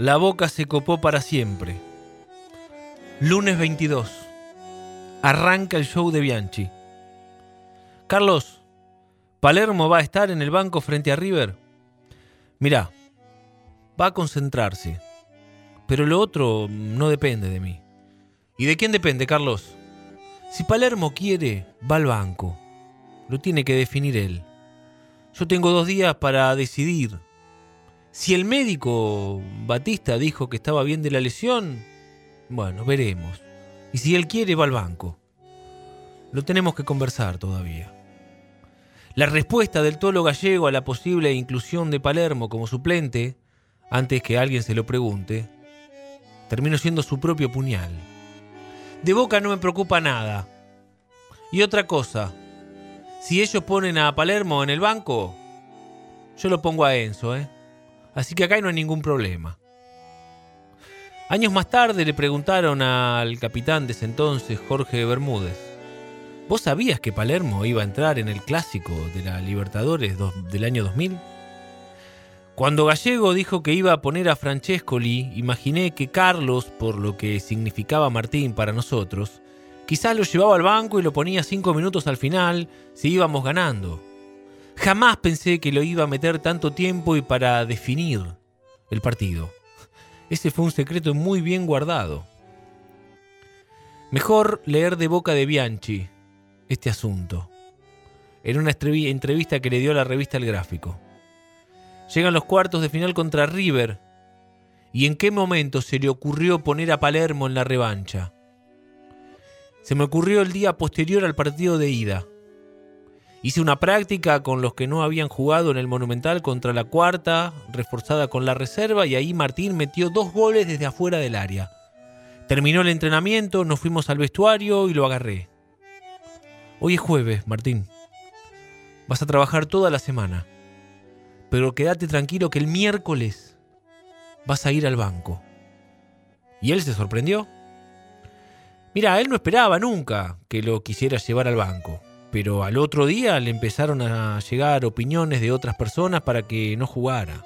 la boca se copó para siempre. Lunes 22. Arranca el show de Bianchi. Carlos, ¿Palermo va a estar en el banco frente a River? Mirá, va a concentrarse. Pero lo otro no depende de mí. ¿Y de quién depende, Carlos? Si Palermo quiere, va al banco. Lo tiene que definir él. Yo tengo dos días para decidir si el médico Batista dijo que estaba bien de la lesión, bueno, veremos. Y si él quiere, va al banco. Lo tenemos que conversar todavía. La respuesta del tolo gallego a la posible inclusión de Palermo como suplente, antes que alguien se lo pregunte, terminó siendo su propio puñal. De boca no me preocupa nada. Y otra cosa, si ellos ponen a Palermo en el banco, yo lo pongo a Enzo, ¿eh? Así que acá no hay ningún problema. Años más tarde le preguntaron al capitán de ese entonces, Jorge Bermúdez, ¿vos sabías que Palermo iba a entrar en el clásico de la Libertadores del año 2000? Cuando Gallego dijo que iba a poner a Francescoli, imaginé que Carlos, por lo que significaba Martín para nosotros, quizás lo llevaba al banco y lo ponía cinco minutos al final si íbamos ganando. Jamás pensé que lo iba a meter tanto tiempo y para definir el partido. Ese fue un secreto muy bien guardado. Mejor leer de boca de Bianchi este asunto. En una entrevista que le dio la revista El Gráfico. Llegan los cuartos de final contra River. ¿Y en qué momento se le ocurrió poner a Palermo en la revancha? Se me ocurrió el día posterior al partido de ida. Hice una práctica con los que no habían jugado en el Monumental contra la cuarta, reforzada con la reserva, y ahí Martín metió dos goles desde afuera del área. Terminó el entrenamiento, nos fuimos al vestuario y lo agarré. Hoy es jueves, Martín. Vas a trabajar toda la semana. Pero quédate tranquilo que el miércoles vas a ir al banco. Y él se sorprendió. Mira, él no esperaba nunca que lo quisiera llevar al banco, pero al otro día le empezaron a llegar opiniones de otras personas para que no jugara.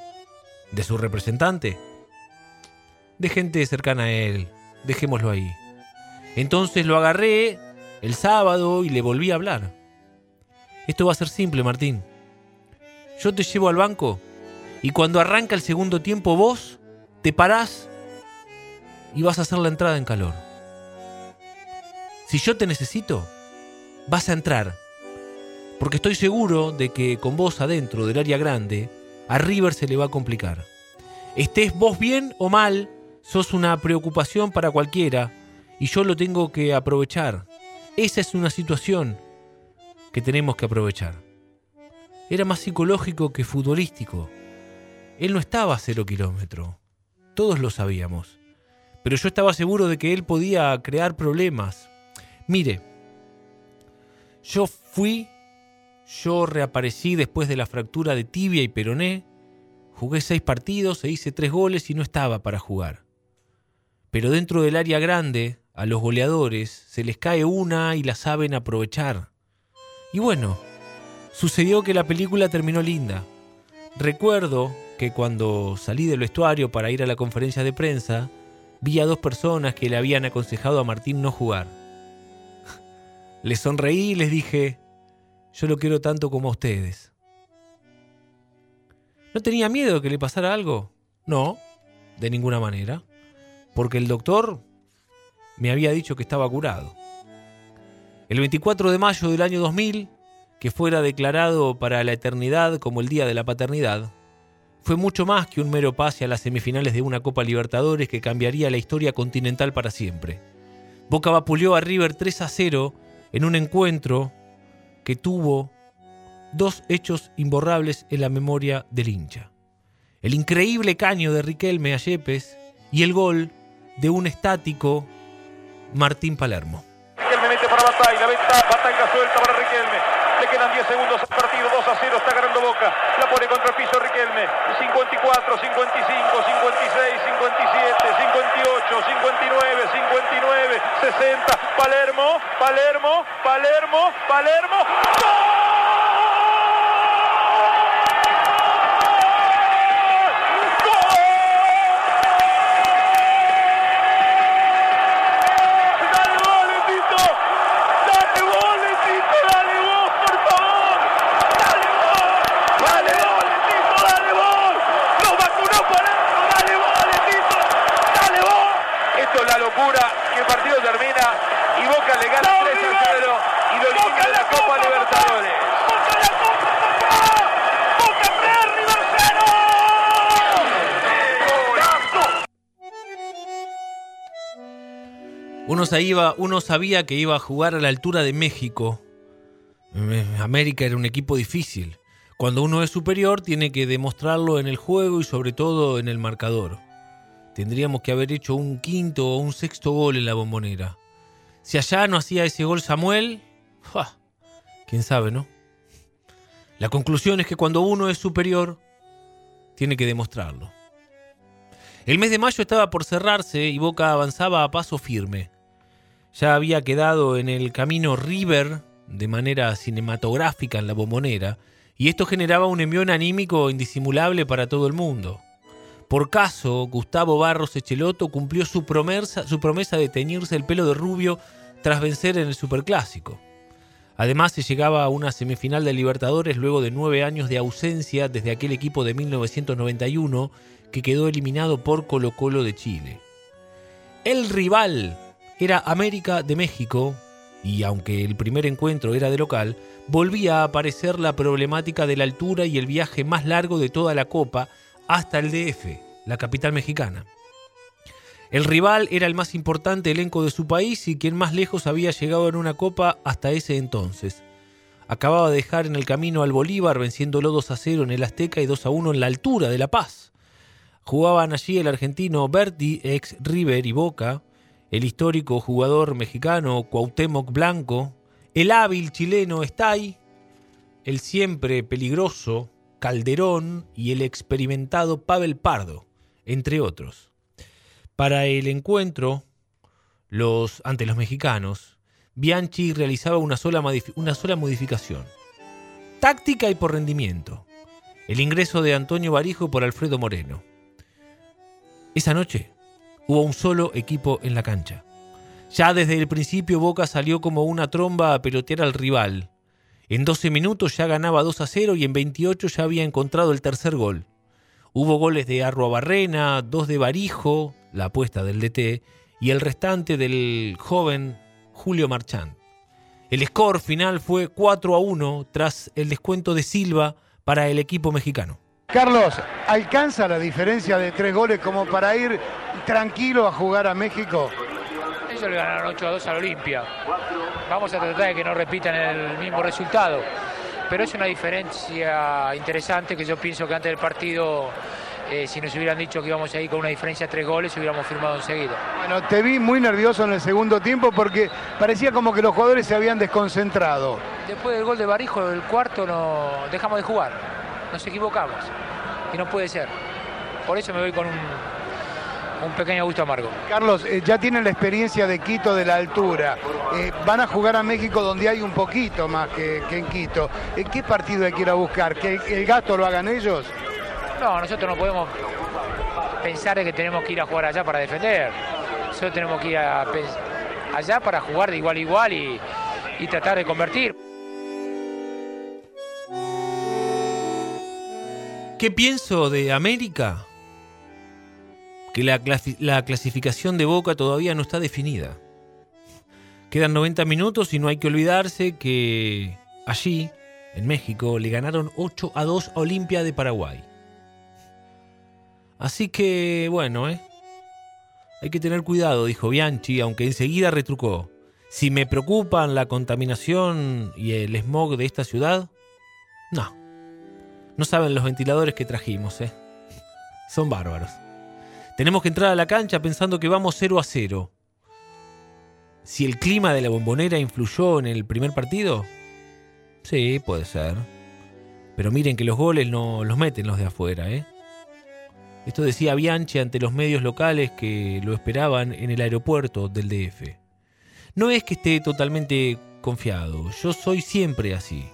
¿De su representante? De gente cercana a él, dejémoslo ahí. Entonces lo agarré el sábado y le volví a hablar. Esto va a ser simple, Martín. Yo te llevo al banco y cuando arranca el segundo tiempo vos te parás y vas a hacer la entrada en calor. Si yo te necesito, vas a entrar. Porque estoy seguro de que con vos adentro del área grande, a River se le va a complicar. Estés vos bien o mal, sos una preocupación para cualquiera y yo lo tengo que aprovechar. Esa es una situación que tenemos que aprovechar era más psicológico que futbolístico. Él no estaba a cero kilómetro. Todos lo sabíamos. Pero yo estaba seguro de que él podía crear problemas. Mire, yo fui, yo reaparecí después de la fractura de tibia y peroné, jugué seis partidos e hice tres goles y no estaba para jugar. Pero dentro del área grande, a los goleadores se les cae una y la saben aprovechar. Y bueno, Sucedió que la película terminó linda. Recuerdo que cuando salí del vestuario para ir a la conferencia de prensa, vi a dos personas que le habían aconsejado a Martín no jugar. Les sonreí y les dije, yo lo quiero tanto como a ustedes. ¿No tenía miedo de que le pasara algo? No, de ninguna manera, porque el doctor me había dicho que estaba curado. El 24 de mayo del año 2000 que fuera declarado para la eternidad como el Día de la Paternidad, fue mucho más que un mero pase a las semifinales de una Copa Libertadores que cambiaría la historia continental para siempre. Boca vapuleó a River 3 a 0 en un encuentro que tuvo dos hechos imborrables en la memoria del hincha. El increíble caño de Riquelme a Yepes y el gol de un estático Martín Palermo. Riquelme mete para Batalla, Batalla suelta para Riquelme. Le quedan 10 segundos al partido, 2 a 0, está ganando Boca. La pone contra el piso Riquelme. 54, 55, 56, 57, 58, 59, 59, 60. Palermo, Palermo, Palermo, Palermo. ¡Gol! Uno, sabía que iba a jugar a la altura de México. Eh, América era un equipo difícil. Cuando uno es superior tiene que demostrarlo en el juego y sobre todo en el marcador. Tendríamos que haber hecho un quinto o un sexto gol en la bombonera. Si allá no hacía ese gol Samuel, quién sabe, ¿no? La conclusión es que cuando uno es superior, tiene que demostrarlo. El mes de mayo estaba por cerrarse y Boca avanzaba a paso firme ya había quedado en el camino River de manera cinematográfica en la bombonera y esto generaba un envión anímico indisimulable para todo el mundo. Por caso, Gustavo Barros Echeloto cumplió su promesa, su promesa de teñirse el pelo de rubio tras vencer en el Superclásico. Además, se llegaba a una semifinal de Libertadores luego de nueve años de ausencia desde aquel equipo de 1991 que quedó eliminado por Colo Colo de Chile. El rival era América de México, y aunque el primer encuentro era de local, volvía a aparecer la problemática de la altura y el viaje más largo de toda la Copa hasta el DF, la capital mexicana. El rival era el más importante elenco de su país y quien más lejos había llegado en una copa hasta ese entonces. Acababa de dejar en el camino al Bolívar venciéndolo 2 a 0 en el Azteca y 2 a 1 en la altura de La Paz. Jugaban allí el argentino Berti, ex River y Boca, el histórico jugador mexicano Cuauhtémoc Blanco, el hábil chileno Stay, el siempre peligroso Calderón y el experimentado Pavel Pardo, entre otros. Para el encuentro los, ante los mexicanos, Bianchi realizaba una sola, una sola modificación. Táctica y por rendimiento. El ingreso de Antonio Barijo por Alfredo Moreno. Esa noche hubo un solo equipo en la cancha. Ya desde el principio Boca salió como una tromba a pelotear al rival, en 12 minutos ya ganaba 2 a 0 y en 28 ya había encontrado el tercer gol. Hubo goles de Barrena, dos de Barijo, la apuesta del DT, y el restante del joven Julio Marchand. El score final fue 4 a 1 tras el descuento de Silva para el equipo mexicano. Carlos, ¿alcanza la diferencia de tres goles como para ir tranquilo a jugar a México? Ellos le ganaron 8 a 2 al Olimpia. Vamos a tratar de que no repitan el mismo resultado. Pero es una diferencia interesante que yo pienso que antes del partido, eh, si nos hubieran dicho que íbamos a ir con una diferencia de tres goles, hubiéramos firmado enseguida. Bueno, te vi muy nervioso en el segundo tiempo porque parecía como que los jugadores se habían desconcentrado. Después del gol de Barijo, el cuarto, no dejamos de jugar. Nos equivocamos. Y no puede ser. Por eso me voy con un un pequeño gusto amargo. Carlos, eh, ya tienen la experiencia de Quito de la altura. Eh, van a jugar a México donde hay un poquito más que, en Quito. ¿En ¿Qué partido hay que ir a buscar? ¿Que el gasto lo hagan ellos? No, nosotros no podemos pensar que tenemos que ir a jugar allá para defender. Nosotros tenemos que ir allá para jugar de igual a igual y, y tratar de convertir. ¿Qué pienso de América? que la, clasificación de Boca todavía no está definida. Quedan 90 minutos y no hay que olvidarse que allí, en México, le ganaron 8 a 2 a Olimpia de Paraguay. Así que, bueno, ¿eh? Hay que tener cuidado, dijo Bianchi, aunque enseguida retrucó. Si me preocupan la contaminación y el smog de esta ciudad, no. No saben los ventiladores que trajimos, ¿eh? Son bárbaros. Tenemos que entrar a la cancha pensando que vamos 0 a 0. Si el clima de la bombonera influyó en el primer partido, sí, puede ser. Pero miren que los goles no los meten los de afuera, ¿eh? Esto decía Bianchi ante los medios locales que lo esperaban en el aeropuerto del DF. No es que esté totalmente confiado, yo soy siempre así.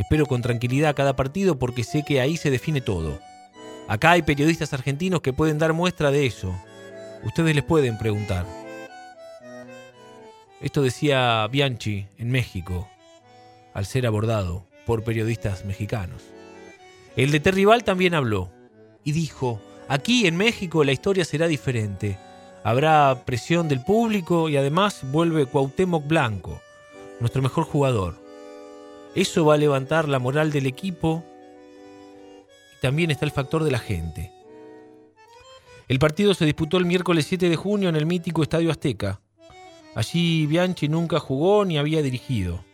Espero con tranquilidad cada partido porque sé que ahí se define todo. Acá hay periodistas argentinos que pueden dar muestra de eso. Ustedes les pueden preguntar. Esto decía Bianchi en México, al ser abordado por periodistas mexicanos. El de Terrival también habló y dijo, aquí en México la historia será diferente. Habrá presión del público y además vuelve Cuauhtémoc Blanco, nuestro mejor jugador. Eso va a levantar la moral del equipo también está el factor de la gente. El partido se disputó el miércoles 7 de junio en el mítico Estadio Azteca. Allí Bianchi nunca jugó ni había dirigido.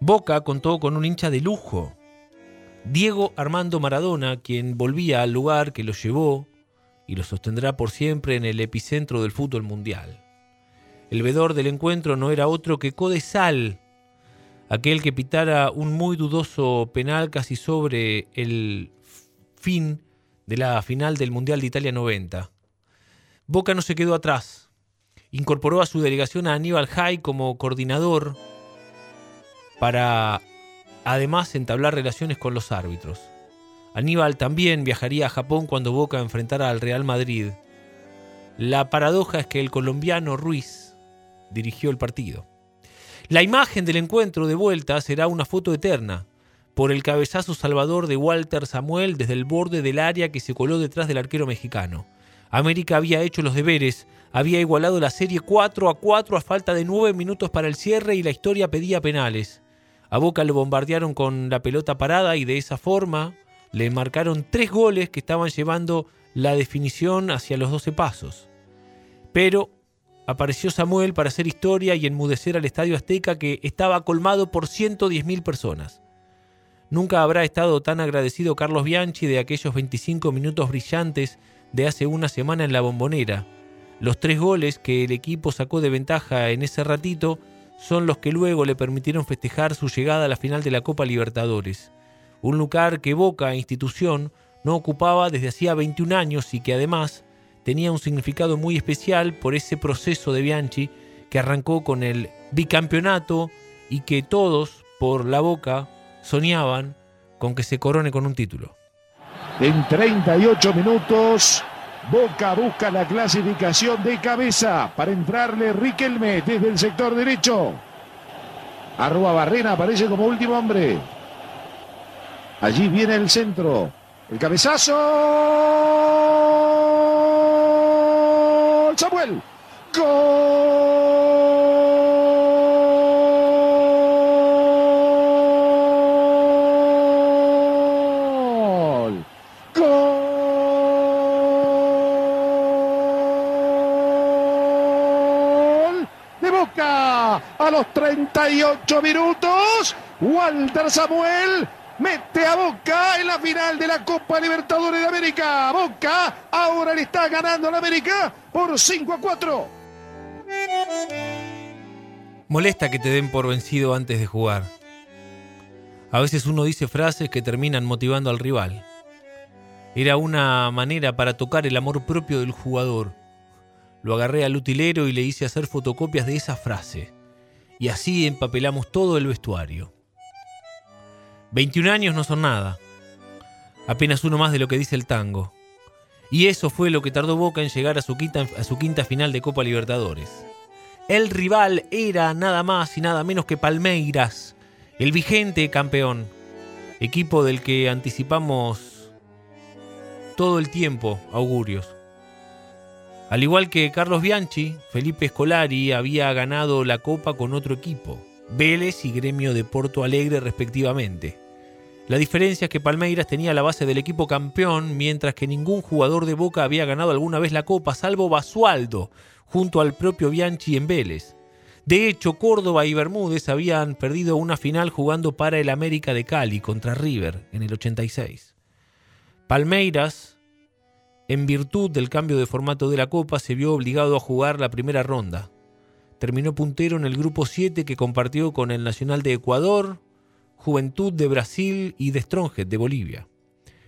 Boca contó con un hincha de lujo, Diego Armando Maradona, quien volvía al lugar que lo llevó y lo sostendrá por siempre en el epicentro del fútbol mundial. El vedor del encuentro no era otro que Codesal, aquel que pitara un muy dudoso penal casi sobre el fin de la final del Mundial de Italia 90. Boca no se quedó atrás. Incorporó a su delegación a Aníbal Jai como coordinador para además entablar relaciones con los árbitros. Aníbal también viajaría a Japón cuando Boca enfrentara al Real Madrid. La paradoja es que el colombiano Ruiz dirigió el partido. La imagen del encuentro de vuelta será una foto eterna, por el cabezazo salvador de Walter Samuel desde el borde del área que se coló detrás del arquero mexicano. América había hecho los deberes, había igualado la serie 4 a 4 a falta de 9 minutos para el cierre y la historia pedía penales. A Boca lo bombardearon con la pelota parada y de esa forma le marcaron tres goles que estaban llevando la definición hacia los 12 pasos. Pero apareció Samuel para hacer historia y enmudecer al Estadio Azteca que estaba colmado por 110.000 personas. Nunca habrá estado tan agradecido Carlos Bianchi de aquellos 25 minutos brillantes de hace una semana en la bombonera. Los tres goles que el equipo sacó de ventaja en ese ratito son los que luego le permitieron festejar su llegada a la final de la Copa Libertadores. Un lugar que Boca, institución, no ocupaba desde hacía 21 años y que además tenía un significado muy especial por ese proceso de Bianchi que arrancó con el bicampeonato y que todos, por la Boca, soñaban con que se corone con un título. En 38 minutos, Boca busca la clasificación de cabeza para entrarle Riquelme desde el sector derecho. Arroba Barrena aparece como último hombre. Allí viene el centro. El cabezazo. Samuel. Gol. Gol de Boca a los 38 minutos. Walter Samuel mete a Boca en la final de la Copa Libertadores de América. Boca ahora le está ganando a la América por 5 a 4. Molesta que te den por vencido antes de jugar. A veces uno dice frases que terminan motivando al rival. Era una manera para tocar el amor propio del jugador. Lo agarré al utilero y le hice hacer fotocopias de esa frase. Y así empapelamos todo el vestuario. 21 años no son nada. Apenas uno más de lo que dice el tango. Y eso fue lo que tardó Boca en llegar a su quinta, final de Copa Libertadores. El rival era nada más y nada menos que Palmeiras, el vigente campeón, equipo del que anticipamos todo el tiempo augurios. Al igual que Carlos Bianchi, Felipe Scolari había ganado la Copa con otro equipo, Vélez y Gremio de Porto Alegre respectivamente. La diferencia es que Palmeiras tenía la base del equipo campeón, mientras que ningún jugador de Boca había ganado alguna vez la Copa, salvo Basualdo, junto al propio Bianchi en Vélez. De hecho, Córdoba y Bermúdez habían perdido una final jugando para el América de Cali contra River en el 86. Palmeiras, en virtud del cambio de formato de la Copa, se vio obligado a jugar la primera ronda. Terminó puntero en el grupo 7 que compartió con el Nacional de Ecuador, Juventud de Brasil y de Stronghead de Bolivia.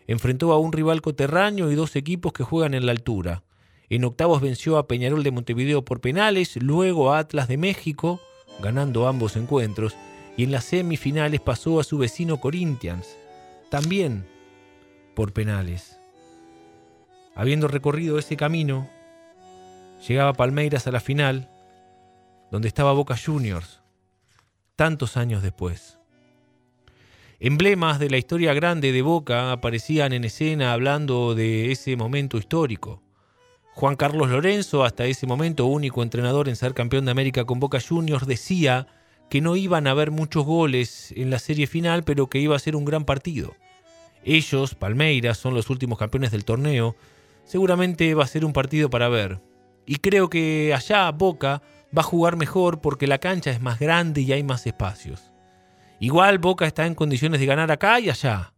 Enfrentó a un rival coterráneo y dos equipos que juegan en la altura. En octavos venció a Peñarol de Montevideo por penales, luego a Atlas de México, ganando ambos encuentros, y en las semifinales pasó a su vecino Corinthians, también por penales. Habiendo recorrido ese camino, llegaba Palmeiras a la final, donde estaba Boca Juniors, tantos años después. Emblemas de la historia grande de Boca aparecían en escena hablando de ese momento histórico. Juan Carlos Lorenzo, hasta ese momento único entrenador en ser campeón de América con Boca Juniors, decía que no iban a haber muchos goles en la serie final, pero que iba a ser un gran partido. Ellos, Palmeiras, son los últimos campeones del torneo. Seguramente va a ser un partido para ver. Y creo que allá Boca va a jugar mejor porque la cancha es más grande y hay más espacios. Igual Boca está en condiciones de ganar acá y allá.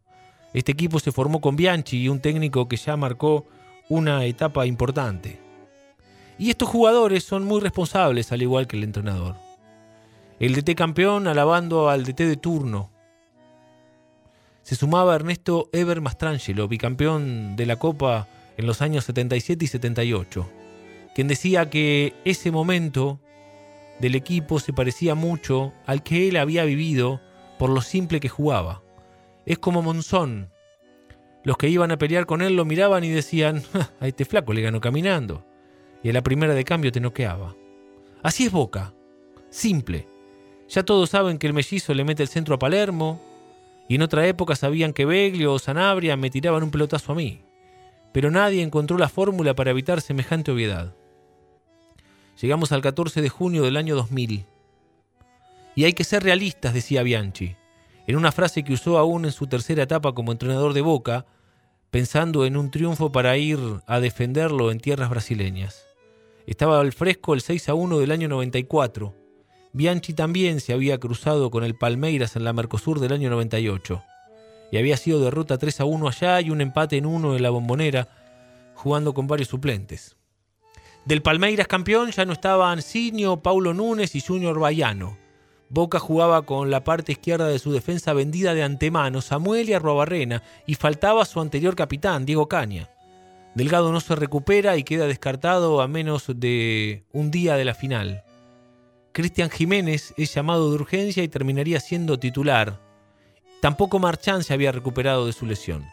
Este equipo se formó con Bianchi y un técnico que ya marcó una etapa importante. Y estos jugadores son muy responsables al igual que el entrenador. El DT campeón alabando al DT de turno. Se sumaba Ernesto Eber Mastrangelo, bicampeón de la Copa en los años 77 y 78, quien decía que ese momento del equipo se parecía mucho al que él había vivido por lo simple que jugaba. Es como Monzón. Los que iban a pelear con él lo miraban y decían, a este flaco le ganó caminando. Y a la primera de cambio te noqueaba. Así es Boca. Simple. Ya todos saben que el mellizo le mete el centro a Palermo, y en otra época sabían que Beglio o Sanabria me tiraban un pelotazo a mí. Pero nadie encontró la fórmula para evitar semejante obviedad. Llegamos al 14 de junio del año 2000. Y hay que ser realistas, decía Bianchi, en una frase que usó aún en su tercera etapa como entrenador de Boca, pensando en un triunfo para ir a defenderlo en tierras brasileñas. Estaba al fresco el 6 a 1 del año 94. Bianchi también se había cruzado con el Palmeiras en la Mercosur del año 98. Y había sido derrota 3 a 1 allá y un empate en 1 en la bombonera, jugando con varios suplentes. Del Palmeiras campeón ya no estaban Sinio, Paulo Núñez y Junior Baiano. Boca jugaba con la parte izquierda de su defensa vendida de antemano, Samuel y Arrobarrena, y faltaba su anterior capitán, Diego Caña. Delgado no se recupera y queda descartado a menos de un día de la final. Cristian Jiménez es llamado de urgencia y terminaría siendo titular. Tampoco Marchán se había recuperado de su lesión.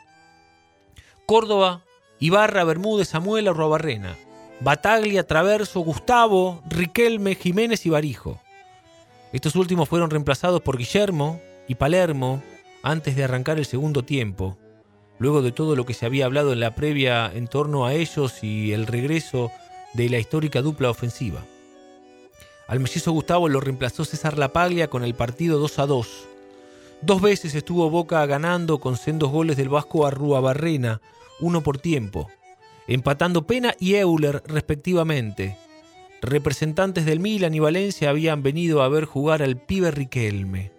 Córdoba, Ibarra, Bermúdez, Samuel, Arrobarrena. Bataglia, Traverso, Gustavo, Riquelme, Jiménez y Barijo. Estos últimos fueron reemplazados por Guillermo y Palermo antes de arrancar el segundo tiempo, luego de todo lo que se había hablado en la previa en torno a ellos y el regreso de la histórica dupla ofensiva. Al mellizo Gustavo lo reemplazó César Lapaglia con el partido 2 a 2. Dos veces estuvo Boca ganando con sendos goles del Vasco a Rúa Barrena, uno por tiempo, empatando Pena y Euler respectivamente, representantes del Milan y Valencia habían venido a ver jugar al pibe Riquelme.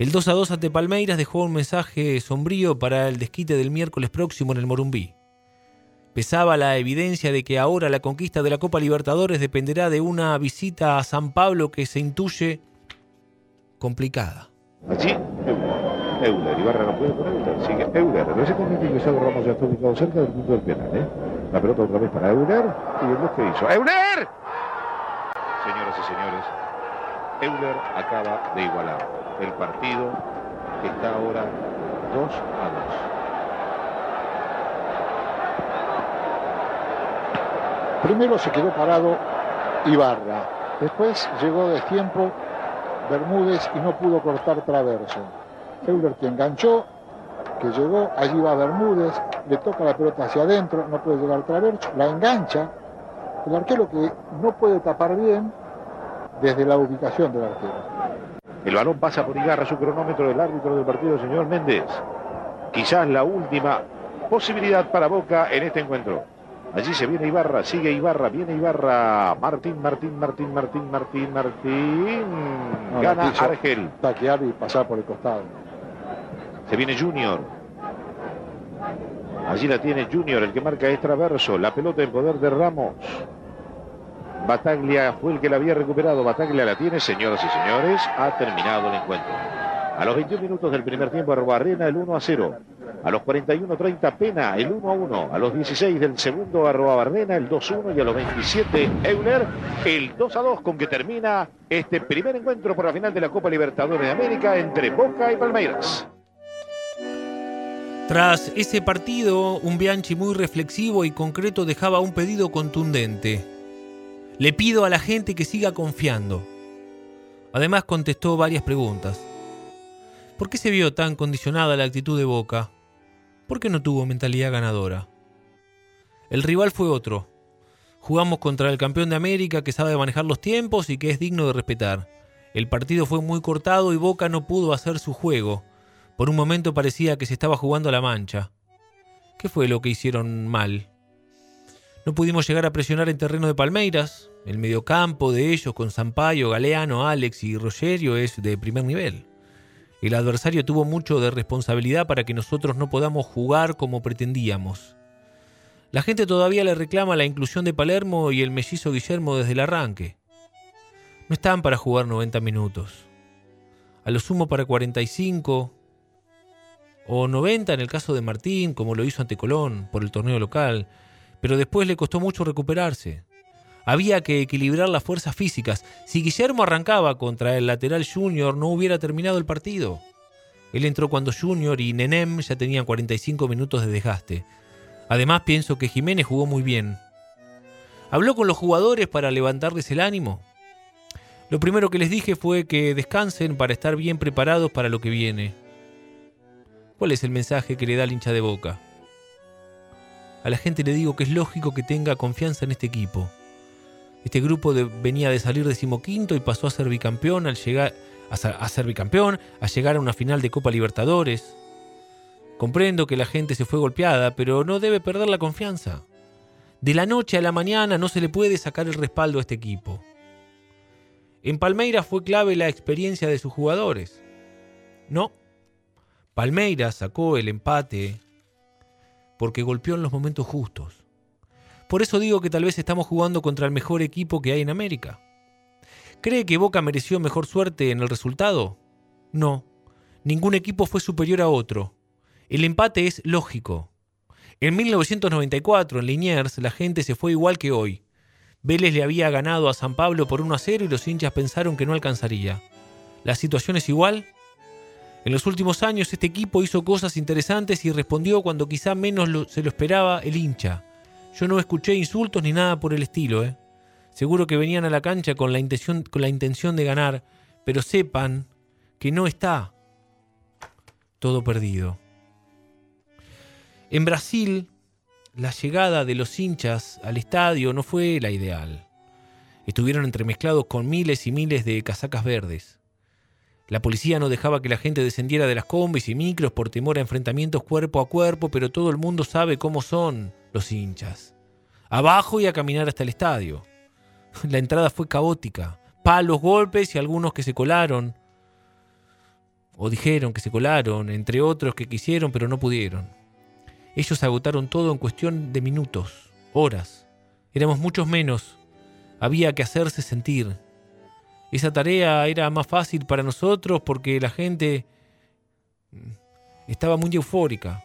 El 2 a 2 ante Palmeiras dejó un mensaje sombrío para el desquite del miércoles próximo en el Morumbí. Pesaba la evidencia de que ahora la conquista de la Copa Libertadores dependerá de una visita a San Pablo que se intuye complicada. Euler. Ibarra no puede con Euler. Sigue Euler. Recientemente ingresado Ramos ya está ubicado cerca del punto del penal. ¿eh? La pelota otra vez para Euler. Y el que hizo. ¡Euler! Señoras y señores, Euler acaba de igualar el partido está ahora 2 a 2. Primero se quedó parado Ibarra. Después llegó de tiempo Bermúdez y no pudo cortar traverso. Euler que enganchó, que llegó, allí va Bermúdez, le toca la pelota hacia adentro, no puede llegar traverso, la engancha. El arquero que no puede tapar bien desde la ubicación del arquero. El balón pasa por Igarra, su cronómetro del árbitro del partido, señor Méndez. Quizás la última posibilidad para Boca en este encuentro. Allí se viene Ibarra, sigue Ibarra, viene Ibarra. Martín, Martín, Martín, Martín, Martín, Martín. Gana Argel. Taquear y pasar por el costado. Se viene Junior. Allí la tiene Junior, el que marca es Traverso. La pelota en poder de Ramos. Bataglia fue el que la había recuperado. Bataglia la tiene, señoras y señores. Ha terminado el encuentro. A los 21 minutos del primer tiempo, Arrobarrena el 1 a 0. A los 41-30, Pena el 1 a 1. A los 16 del segundo, Arrobarrena el 2 a 1. Y a los 27, Euler el 2 a 2, con que termina este primer encuentro por la final de la Copa Libertadores de América entre Boca y Palmeiras. Tras ese partido, un Bianchi muy reflexivo y concreto dejaba un pedido contundente. Le pido a la gente que siga confiando. Además contestó varias preguntas. ¿Por qué se vio tan condicionada la actitud de Boca? ¿Por qué no tuvo mentalidad ganadora? El rival fue otro. Jugamos contra el campeón de América que sabe manejar los tiempos y que es digno de respetar. El partido fue muy cortado y Boca no pudo hacer su juego. Por un momento parecía que se estaba jugando a la mancha. ¿Qué fue lo que hicieron mal? No pudimos llegar a presionar en terreno de Palmeiras. El mediocampo de ellos con Sampaio, Galeano, Alex y Rogerio es de primer nivel. El adversario tuvo mucho de responsabilidad para que nosotros no podamos jugar como pretendíamos. La gente todavía le reclama la inclusión de Palermo y el mellizo Guillermo desde el arranque. No están para jugar 90 minutos. A lo sumo para 45 o 90 en el caso de Martín, como lo hizo ante Colón por el torneo local, pero después le costó mucho recuperarse. Había que equilibrar las fuerzas físicas. Si Guillermo arrancaba contra el lateral Junior, no hubiera terminado el partido. Él entró cuando Junior y Nenem ya tenían 45 minutos de desgaste. Además, pienso que Jiménez jugó muy bien. Habló con los jugadores para levantarles el ánimo. Lo primero que les dije fue que descansen para estar bien preparados para lo que viene. ¿Cuál es el mensaje que le da el hincha de boca? A la gente le digo que es lógico que tenga confianza en este equipo. Este grupo venía de salir decimoquinto y pasó a ser bicampeón al llegar a ser, bicampeón, a llegar a una final de Copa Libertadores. Comprendo que la gente se fue golpeada, pero no debe perder la confianza. De la noche a la mañana no se le puede sacar el respaldo a este equipo. En Palmeiras fue clave la experiencia de sus jugadores. No. Palmeiras sacó el empate porque golpeó en los momentos justos. Por eso digo que tal vez estamos jugando contra el mejor equipo que hay en América. ¿Cree que Boca mereció mejor suerte en el resultado? No. Ningún equipo fue superior a otro. El empate es lógico. En 1994, en Liniers, la gente se fue igual que hoy. Vélez le había ganado a San Pablo por 1 a 0 y los hinchas pensaron que no alcanzaría. ¿La situación es igual? En los últimos años este equipo hizo cosas interesantes y respondió cuando quizá menos se lo esperaba el hincha. Yo no escuché insultos ni nada por el estilo, ¿eh? Seguro que venían a la cancha con la intención, con la intención de ganar, pero sepan que no está todo perdido. En Brasil, la llegada de los hinchas al estadio no fue la ideal. Estuvieron entremezclados con miles y miles de casacas verdes. La policía no dejaba que la gente descendiera de las combis y micros por temor a enfrentamientos cuerpo a cuerpo, pero todo el mundo sabe cómo son los hinchas. Abajo y a caminar hasta el estadio. La entrada fue caótica. Palos, golpes y algunos que se colaron. O dijeron que se colaron, entre otros que quisieron pero no pudieron. Ellos agotaron todo en cuestión de minutos, horas. Éramos muchos menos. Había que hacerse sentir. Esa tarea era más fácil para nosotros porque la gente estaba muy eufórica.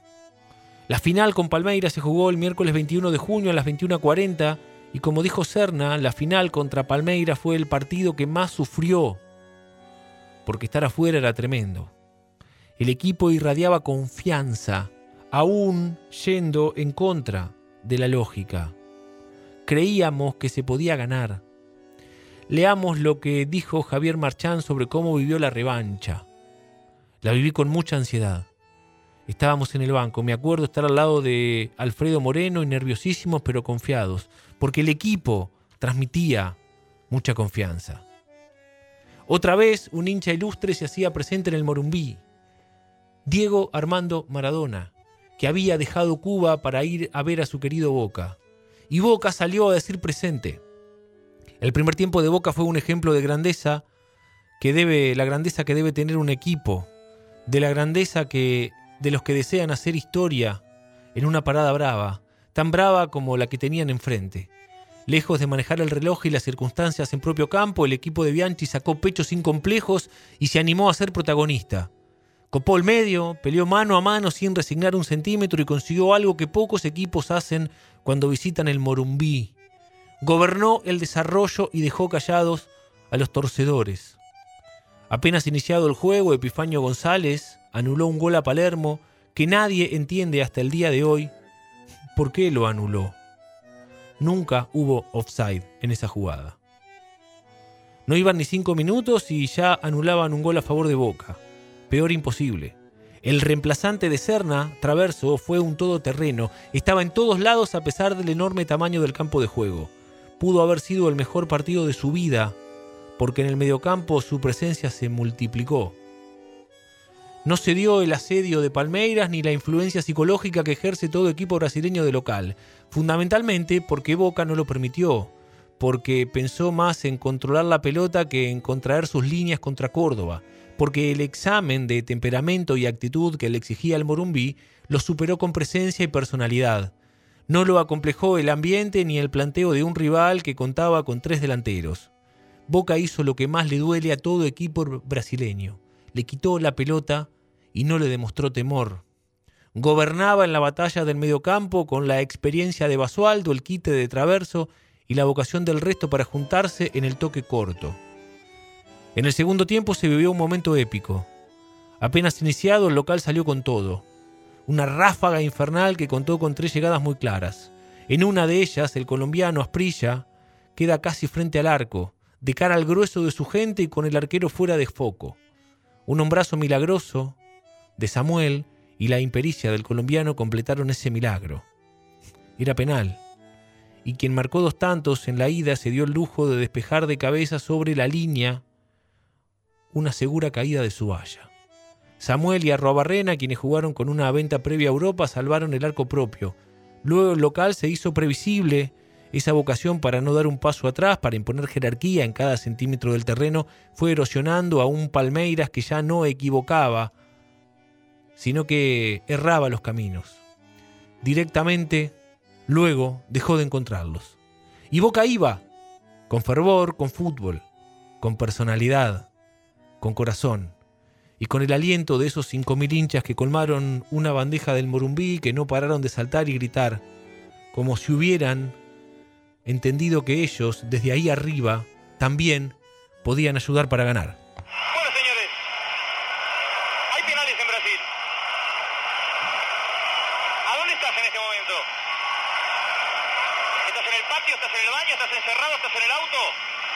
La final con Palmeiras se jugó el miércoles 21 de junio a las 21.40 y como dijo Serna, la final contra Palmeiras fue el partido que más sufrió porque estar afuera era tremendo. El equipo irradiaba confianza, aún yendo en contra de la lógica. Creíamos que se podía ganar. Leamos lo que dijo Javier Marchán sobre cómo vivió la revancha. La viví con mucha ansiedad. Estábamos en el banco, me acuerdo estar al lado de Alfredo Moreno y nerviosísimos pero confiados, porque el equipo transmitía mucha confianza. Otra vez un hincha ilustre se hacía presente en el Morumbí. Diego Armando Maradona, que había dejado Cuba para ir a ver a su querido Boca. Y Boca salió a decir presente. El primer tiempo de Boca fue un ejemplo de grandeza que debe la grandeza que debe tener un equipo, de la grandeza que de los que desean hacer historia en una parada brava, tan brava como la que tenían enfrente. Lejos de manejar el reloj y las circunstancias en propio campo, el equipo de Bianchi sacó pechos incomplejos y se animó a ser protagonista. Copó el medio, peleó mano a mano sin resignar un centímetro y consiguió algo que pocos equipos hacen cuando visitan el Morumbí. Gobernó el desarrollo y dejó callados a los torcedores. Apenas iniciado el juego, Epifanio González anuló un gol a Palermo que nadie entiende hasta el día de hoy por qué lo anuló. Nunca hubo offside en esa jugada. No iban ni cinco minutos y ya anulaban un gol a favor de Boca peor imposible. El reemplazante de Serna, Traverso, fue un todoterreno, estaba en todos lados a pesar del enorme tamaño del campo de juego. Pudo haber sido el mejor partido de su vida, porque en el mediocampo su presencia se multiplicó. No se dio el asedio de Palmeiras ni la influencia psicológica que ejerce todo equipo brasileño de local, fundamentalmente porque Boca no lo permitió, porque pensó más en controlar la pelota que en contraer sus líneas contra Córdoba, porque el examen de temperamento y actitud que le exigía el Morumbí lo superó con presencia y personalidad. No lo acomplejó el ambiente ni el planteo de un rival que contaba con tres delanteros. Boca hizo lo que más le duele a todo equipo brasileño. Le quitó la pelota y no le demostró temor. Gobernaba en la batalla del mediocampo con la experiencia de Basualdo, el quite de Traverso y la vocación del resto para juntarse en el toque corto. En el segundo tiempo se vivió un momento épico. Apenas iniciado, el local salió con todo. Una ráfaga infernal que contó con tres llegadas muy claras. En una de ellas, el colombiano Asprilla queda casi frente al arco, de cara al grueso de su gente y con el arquero fuera de foco. Un hombrazo milagroso de Samuel y la impericia del colombiano completaron ese milagro. Era penal. Y quien marcó dos tantos en la ida se dio el lujo de despejar de cabeza sobre la línea una segura caída de su valla. Samuel y Arrobarrena, quienes jugaron con una venta previa a Europa, salvaron el arco propio. Luego el local se hizo previsible. Esa vocación para no dar un paso atrás, para imponer jerarquía en cada centímetro del terreno, fue erosionando a un Palmeiras que ya no equivocaba, sino que erraba los caminos. Directamente, luego dejó de encontrarlos. Y Boca iba, con fervor, con fútbol, con personalidad, con corazón, y con el aliento de esos cinco mil hinchas que colmaron una bandeja del Morumbí que no pararon de saltar y gritar, como si hubieran entendido que ellos, desde ahí arriba, también podían ayudar para ganar. Bueno, señores, hay penales en Brasil. ¿A dónde estás en este momento? ¿Estás en el patio? ¿Estás en el baño? ¿Estás encerrado? ¿Estás en el auto?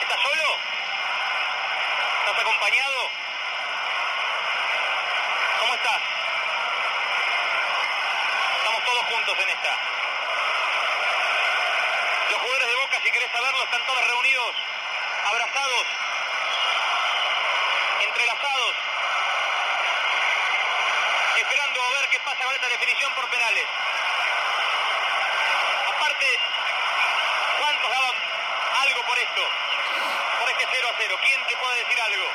¿Estás solo? ¿Estás acompañado? ¿Cómo estás? Estamos todos juntos en esta. Los jugadores de Boca, si querés saberlo, están todos reunidos, abrazados, entrelazados, esperando a ver qué pasa con esta definición por penales. Aparte, ¿cuántos daban algo por esto? Por este 0 a 0. ¿Quién te puede decir algo?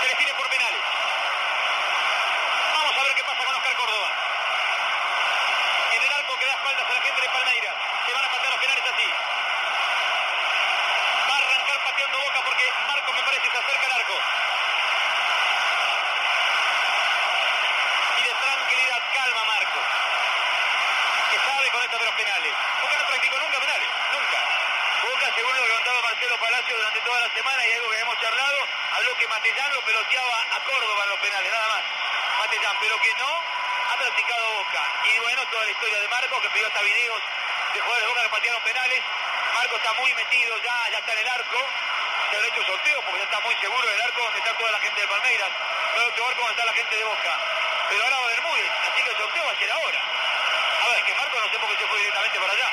Se define por penales. Vamos a ver qué pasa con Oscar Córdoba. En el arco que da espaldas a la gente de Palmeiras. Se van a patear los penales así. Va a arrancar pateando boca porque Marco me parece se acerca al arco. Y de tranquilidad, calma Marco. Que sabe con esto de los penales. Boca no practicó nunca penales, nunca. Boca, según lo que contaba Marcelo Palacio durante toda la semana y algo que hemos charlado, habló que Matellán lo peloteaba a Córdoba en los penales, nada más. Matellán, pero que no ha practicado Boca. Y bueno, toda la historia de Marco, que pidió hasta videos de jugadores de Boca que patearon penales. Marco está muy metido ya, ya está en el arco. Se ha hecho un sorteo porque ya está muy seguro del arco donde está toda la gente de Palmeiras. No hay otro arco donde está la gente de Boca. Pero ahora va Bermúdez, así que el sorteo va a ser ahora. A ver, que Marco no sé por qué se fue directamente para allá.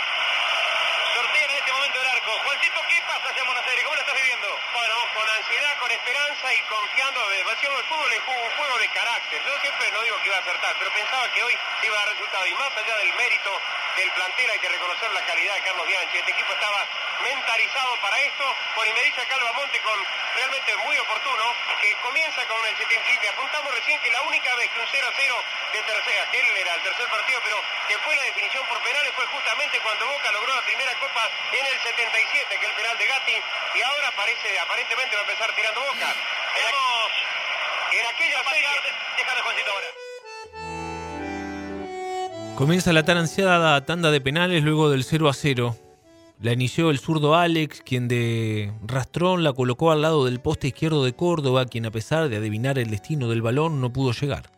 Sortea en este momento el arco. Juancito, ¿qué pasa allá en Buenos Aires? ¿Cómo lo estás viviendo? Bueno, con ansiedad, con esperanza y confiando. Demasiado el fútbol es un juego de carácter. Yo siempre no digo que iba a acertar, pero pensaba que hoy iba a dar resultado. Y más allá del mérito del plantel, hay que reconocer la calidad de Carlos Bianchi. Este equipo estaba mentalizado para esto. Por y me dice Calva Monte con realmente muy oportuno que comienza con el 77. Apuntamos recién que la única vez que un 0 a 0 de tercera, que él era el tercer partido, pero que fue la definición por penales fue justamente cuando Boca logró la primera copa en el 77, que es el penal de Gatti, y ahora parece, aparentemente va a empezar tirando Boca. Tenemos en aquella serie... Déjame Juancito ahora. Comienza la tan ansiada tanda de penales luego del 0 a 0. La inició el zurdo Alex, quien de rastrón la colocó al lado del poste izquierdo de Córdoba, quien a pesar de adivinar el destino del balón no pudo llegar.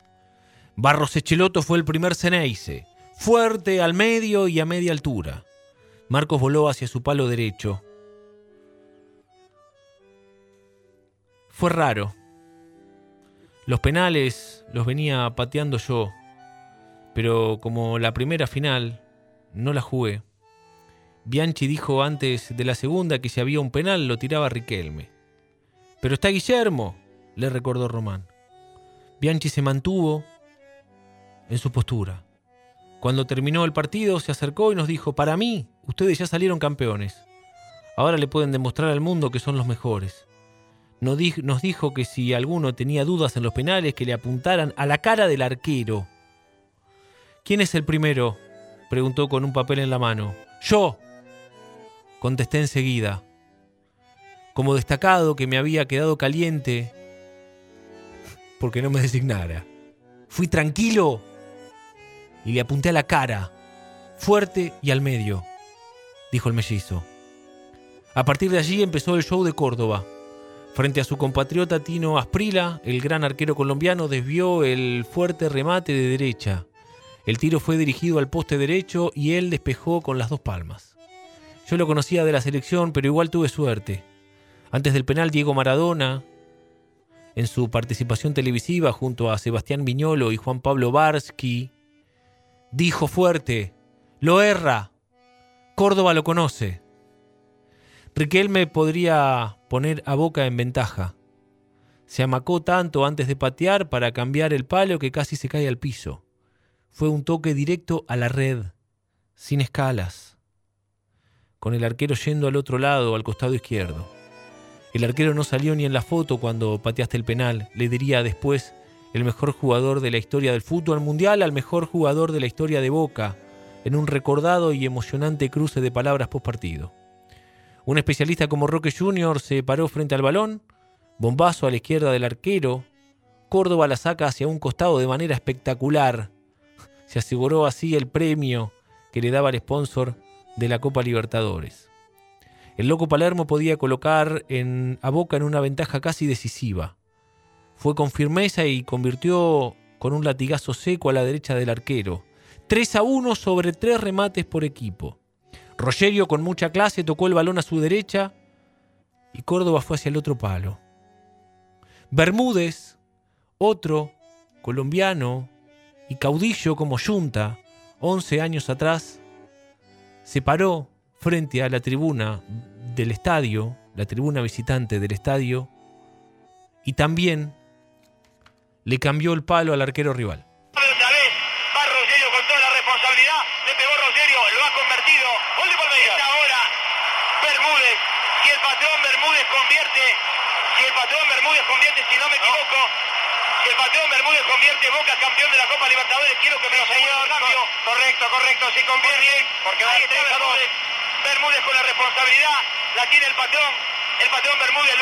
Barros Echeloto fue el primer Ceneice, fuerte al medio y a media altura. Marcos voló hacia su palo derecho. Fue raro. Los penales los venía pateando yo, pero como la primera final no la jugué. Bianchi dijo antes de la segunda que si había un penal lo tiraba Riquelme. Pero está Guillermo, le recordó Román. Bianchi se mantuvo en su postura. Cuando terminó el partido se acercó y nos dijo, para mí, ustedes ya salieron campeones. Ahora le pueden demostrar al mundo que son los mejores. Nos dijo que si alguno tenía dudas en los penales, que le apuntaran a la cara del arquero. ¿Quién es el primero? preguntó con un papel en la mano. Yo, contesté enseguida. Como destacado que me había quedado caliente porque no me designara. Fui tranquilo y le apunté a la cara fuerte y al medio, dijo el mellizo. A partir de allí empezó el show de Córdoba. Frente a su compatriota Tino Asprila, el gran arquero colombiano desvió el fuerte remate de derecha. El tiro fue dirigido al poste derecho y él despejó con las dos palmas. Yo lo conocía de la selección, pero igual tuve suerte. Antes del penal, Diego Maradona, en su participación televisiva junto a Sebastián Viñolo y Juan Pablo Barsky, dijo fuerte, lo erra, Córdoba lo conoce. Riquelme podría poner a Boca en ventaja. Se amacó tanto antes de patear para cambiar el palo que casi se cae al piso. Fue un toque directo a la red, sin escalas, con el arquero yendo al otro lado, al costado izquierdo. El arquero no salió ni en la foto cuando pateaste el penal. Le diría después el mejor jugador de la historia del fútbol mundial al mejor jugador de la historia de Boca, en un recordado y emocionante cruce de palabras post partido. Un especialista como Roque Jr. se paró frente al balón, bombazo a la izquierda del arquero, Córdoba la saca hacia un costado de manera espectacular. Se aseguró así el premio que le daba el sponsor de la Copa Libertadores. El loco Palermo podía colocar a Boca en una ventaja casi decisiva. Fue con firmeza y convirtió con un latigazo seco a la derecha del arquero. 3 a 1 sobre 3 remates por equipo. Rogerio con mucha clase tocó el balón a su derecha y Córdoba fue hacia el otro palo. Bermúdez, otro colombiano y caudillo como Junta, 11 años atrás, se paró frente a la tribuna del estadio, la tribuna visitante del estadio, y también le cambió el palo al arquero rival. convierte Boca campeón de la Copa Libertadores. Quiero que me lo señor, cambio. Correcto, correcto, si conviene. Porque ahí está Bermúdez. Bermúdez con la responsabilidad. La tiene el patrón. El patrón Bermúdez,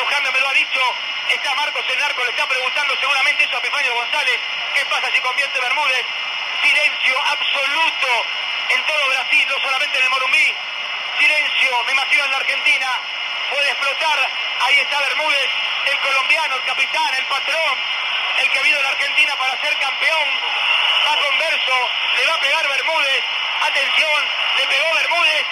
Ha. Está Marcos el Narco, le está preguntando seguramente eso a Epifanio González. ¿Qué pasa si convierte Bermúdez? Silencio absoluto en todo Brasil, no solamente en el Morumbí. Silencio, me imagino en la Argentina. Puede explotar. Ahí está Bermúdez, el colombiano, el capitán, el patrón el que vino de la Argentina para ser campeón. Va con verso, le va a pegar Bermúdez. Atención, le pegó Bermúdez.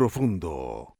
Profundo.